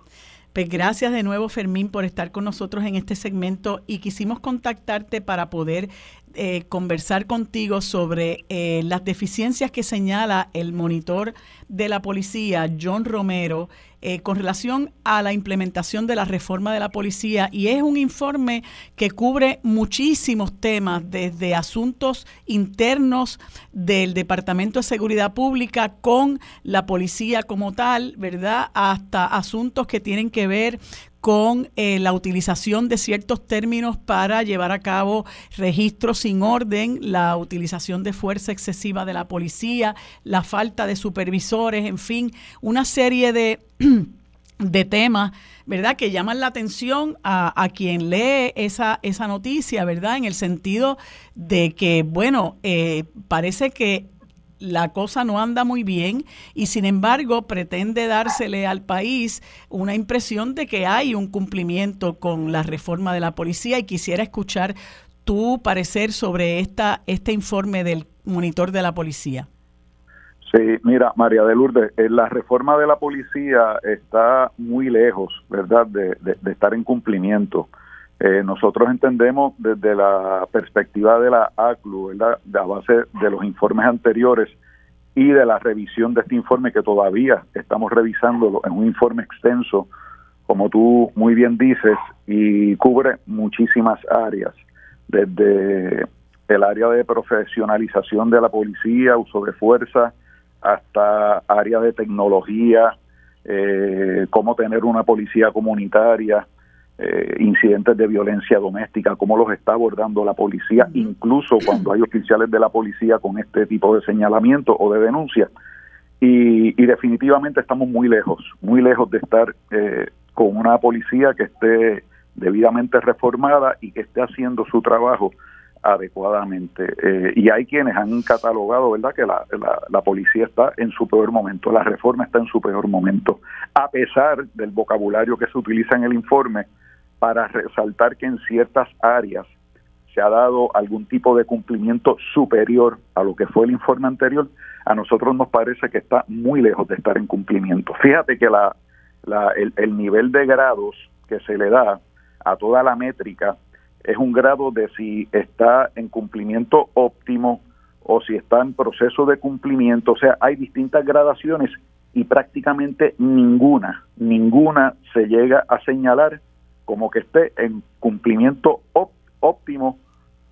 Speaker 3: Pues gracias de nuevo, Fermín, por estar con nosotros en este segmento y quisimos contactarte para poder eh, conversar contigo sobre eh, las deficiencias que señala el monitor de la policía, John Romero, eh, con relación a la implementación de la reforma de la policía. Y es un informe que cubre muchísimos temas, desde asuntos internos del Departamento de Seguridad Pública con la policía como tal, ¿verdad? Hasta asuntos que tienen que ver con eh, la utilización de ciertos términos para llevar a cabo registros sin orden, la utilización de fuerza excesiva de la policía, la falta de supervisores, en fin, una serie de, de temas, ¿verdad?, que llaman la atención a, quien lee esa, esa noticia, ¿verdad?, en el sentido de que, bueno, eh, parece que la cosa no anda muy bien y sin embargo pretende dársele al país una impresión de que hay un cumplimiento con la reforma de la policía y quisiera escuchar tu parecer sobre esta, este informe del monitor de la policía.
Speaker 7: Sí, mira, María de Lourdes, eh, la reforma de la policía está muy lejos, ¿verdad?, de, de estar en cumplimiento. Eh, nosotros entendemos desde la perspectiva de la ACLU, ¿verdad? a base de los informes anteriores, y de la revisión de este informe que todavía estamos revisándolo en un informe extenso, como tú muy bien dices, y cubre muchísimas áreas, desde el área de profesionalización de la policía, uso de fuerza, hasta área de tecnología, eh, cómo tener una policía comunitaria, eh, incidentes de violencia doméstica, cómo los está abordando la policía, incluso cuando hay oficiales de la policía con este tipo de señalamiento o de denuncia. Y, definitivamente estamos muy lejos, muy lejos de estar eh, con una policía que esté debidamente reformada y que esté haciendo su trabajo adecuadamente. Eh, y hay quienes han catalogado, ¿verdad?, que la, la, policía está en su peor momento, la reforma está en su peor momento, a pesar del vocabulario que se utiliza en el informe para resaltar que en ciertas áreas se ha dado algún tipo de cumplimiento superior a lo que fue el informe anterior, a nosotros nos parece que está muy lejos de estar en cumplimiento. Fíjate que la, la el, el nivel de grados que se le da a toda la métrica es un grado de si está en cumplimiento óptimo o si está en proceso de cumplimiento. O sea, hay distintas gradaciones y prácticamente ninguna, ninguna se llega a señalar como que esté en cumplimiento óptimo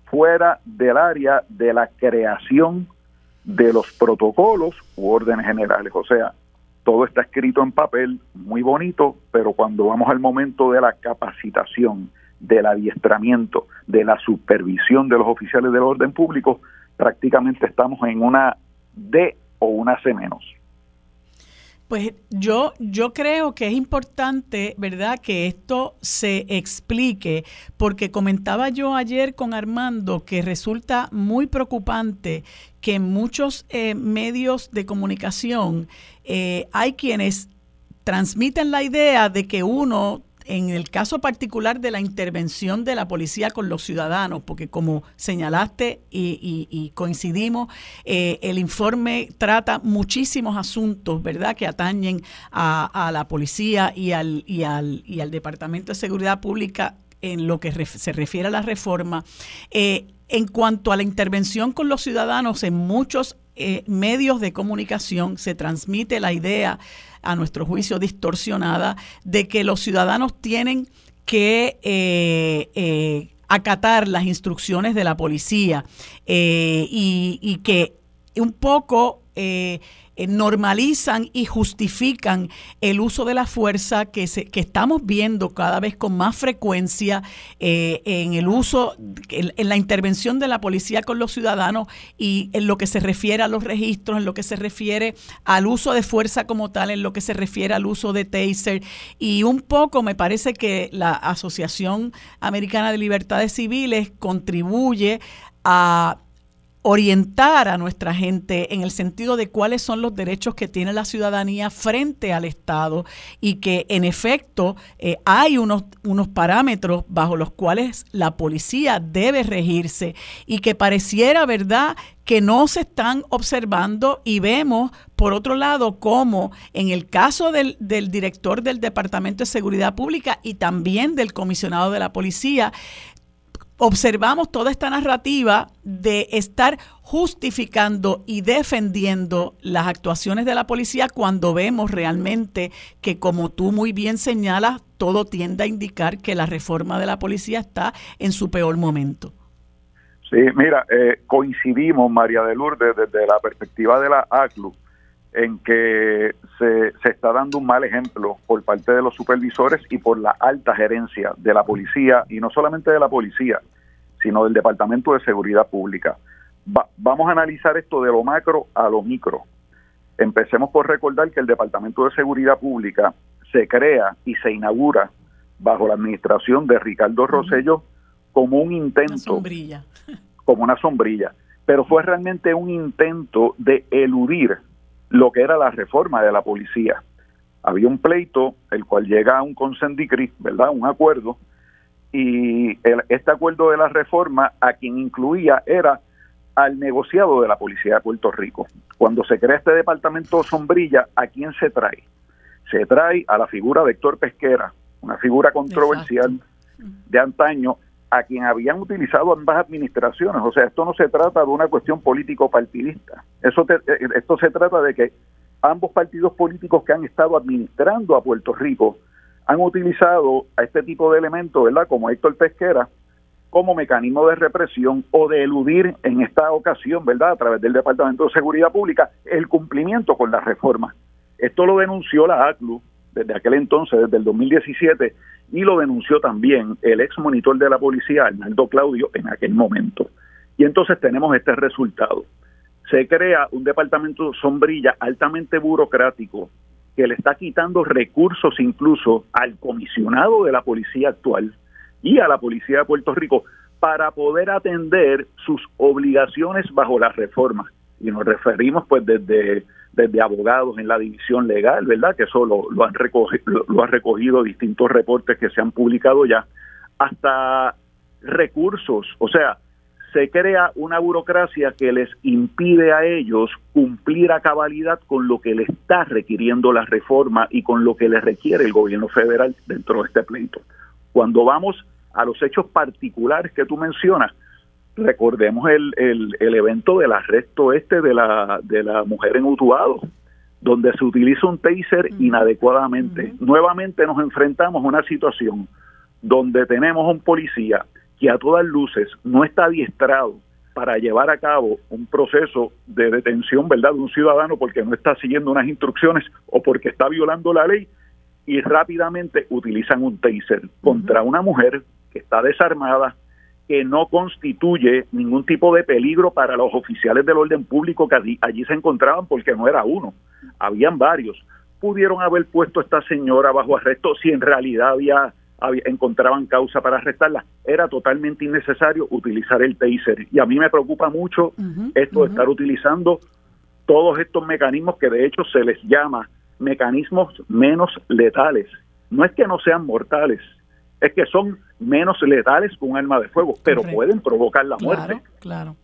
Speaker 7: fuera del área de la creación de los protocolos u órdenes generales. O sea, todo está escrito en papel, muy bonito, pero cuando vamos al momento de la capacitación, del adiestramiento, de la supervisión de los oficiales del orden público, prácticamente estamos en una D o una C menos.
Speaker 3: Pues yo, yo creo que es importante, ¿verdad?, que esto se explique, porque comentaba yo ayer con Armando que resulta muy preocupante que en muchos eh, medios de comunicación eh, hay quienes transmiten la idea de que uno en el caso particular de la intervención de la policía con los ciudadanos, porque como señalaste y, coincidimos, eh, el informe trata muchísimos asuntos, ¿verdad?, que atañen a, la policía y al, y, al, y al Departamento de Seguridad Pública en lo que se refiere a la reforma. Eh, en cuanto a la intervención con los ciudadanos en muchos eh, medios de comunicación se transmite la idea a nuestro juicio distorsionada, de que los ciudadanos tienen que eh, eh, acatar las instrucciones de la policía eh, y, y, que un poco normalizan y justifican el uso de la fuerza que, se, que estamos viendo cada vez con más frecuencia eh, en el uso, en, la intervención de la policía con los ciudadanos y en lo que se refiere a los registros, en lo que se refiere al uso de fuerza como tal, en lo que se refiere al uso de taser. Y un poco me parece que la Asociación Americana de Libertades Civiles contribuye a orientar a nuestra gente en el sentido de cuáles son los derechos que tiene la ciudadanía frente al Estado y que en efecto eh, hay unos, unos parámetros bajo los cuales la policía debe regirse y que pareciera, ¿verdad?, que no se están observando y vemos, por otro lado, cómo en el caso del, del director del Departamento de Seguridad Pública y también del comisionado de la policía, observamos toda esta narrativa de estar justificando y defendiendo las actuaciones de la policía cuando vemos realmente que, como tú muy bien señalas, todo tiende a indicar que la reforma de la policía está en su peor momento.
Speaker 7: Sí, mira, eh, coincidimos, María de Lourdes, desde la perspectiva de la ACLU, en que se, se, está dando un mal ejemplo por parte de los supervisores y por la alta gerencia de la policía, y no solamente de la policía, sino del Departamento de Seguridad Pública. vamos a analizar esto de lo macro a lo micro. Empecemos por recordar que el Departamento de Seguridad Pública se crea y se inaugura bajo la administración de Ricardo Rosello como un intento, una sombrilla. como una sombrilla, pero fue realmente un intento de eludir lo que era la reforma de la policía. Había un pleito, el cual llega a un consendicris, ¿verdad? Un acuerdo, y este acuerdo de la reforma a quien incluía era al negociado de la Policía de Puerto Rico. Cuando se crea este departamento sombrilla, ¿a quién se trae? Se trae a la figura de Héctor Pesquera, una figura controversial de antaño, a quien habían utilizado ambas administraciones. O sea, esto no se trata de una cuestión político-partidista. Eso eh, esto se trata de que ambos partidos políticos que han estado administrando a Puerto Rico han utilizado a este tipo de elementos, ¿verdad? Como Héctor Pesquera, como mecanismo de represión o de eludir en esta ocasión, ¿verdad? A través del Departamento de Seguridad Pública, el cumplimiento con la reforma. Esto lo denunció la ACLU desde aquel entonces, desde el 2017, y lo denunció también el ex monitor de la policía, Arnaldo Claudio, en aquel momento. Y entonces tenemos este resultado. Se crea un departamento sombrilla altamente burocrático que le está quitando recursos incluso al comisionado de la policía actual y a la policía de Puerto Rico para poder atender sus obligaciones bajo la reforma. Y nos referimos pues desde desde abogados en la división legal, ¿verdad? Que eso lo, han recogido, lo, recogido distintos reportes que se han publicado ya, hasta recursos, o sea, se crea una burocracia que les impide a ellos cumplir a cabalidad con lo que le está requiriendo la reforma y con lo que le requiere el gobierno federal dentro de este pleito. Cuando vamos a los hechos particulares que tú mencionas, recordemos el, el, evento del arresto este de la, de la mujer en Utuado, donde se utiliza un taser inadecuadamente. Nuevamente nos enfrentamos a una situación donde tenemos un policía que a todas luces no está adiestrado para llevar a cabo un proceso de detención, ¿verdad?, de un ciudadano porque no está siguiendo unas instrucciones o porque está violando la ley y rápidamente utilizan un taser contra una mujer que está desarmada, que no constituye ningún tipo de peligro para los oficiales del orden público que allí, se encontraban, porque no era uno, habían varios. Pudieron haber puesto a esta señora bajo arresto si en realidad había, encontraban causa para arrestarla. Era totalmente innecesario utilizar el taser. Y a mí me preocupa mucho esto de estar utilizando todos estos mecanismos que de hecho se les llama mecanismos menos letales. No es que no sean mortales, es que son menos letales que un arma de fuego, pero pueden provocar la muerte.
Speaker 3: Claro,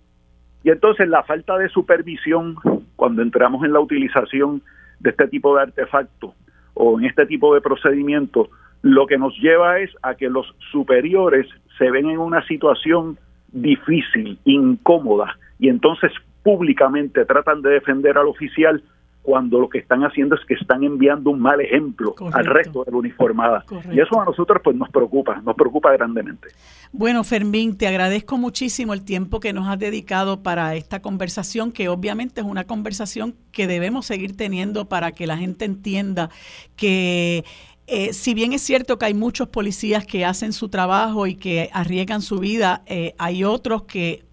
Speaker 7: Y entonces la falta de supervisión cuando entramos en la utilización de este tipo de artefactos o en este tipo de procedimientos, lo que nos lleva es a que los superiores se ven en una situación difícil, incómoda, y entonces públicamente tratan de defender al oficial cuando lo que están haciendo es que están enviando un mal ejemplo al resto de la uniformada. Y eso a nosotros pues nos preocupa, nos preocupa grandemente.
Speaker 3: Bueno, Fermín, te agradezco muchísimo el tiempo que nos has dedicado para esta conversación, que obviamente es una conversación que debemos seguir teniendo para que la gente entienda que eh, si bien es cierto que hay muchos policías que hacen su trabajo y que arriesgan su vida, eh, hay otros que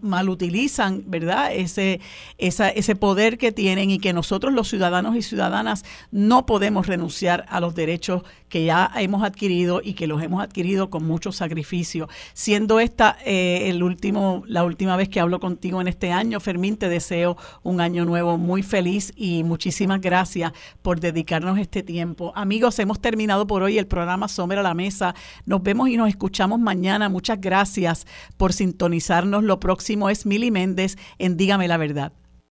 Speaker 3: mal utilizan, ¿verdad? Ese, ese poder que tienen y que nosotros los ciudadanos y ciudadanas no podemos renunciar a los derechos que ya hemos adquirido y que los hemos adquirido con mucho sacrificio. Siendo esta eh, el último, la última vez que hablo contigo en este año, Fermín, te deseo un año nuevo muy feliz y muchísimas gracias por dedicarnos este tiempo. Amigos, hemos terminado por hoy el programa Sombra a la Mesa. Nos vemos y nos escuchamos mañana. Muchas gracias por sintonizarnos. Lo próximo es Mili Méndez en Dígame la Verdad.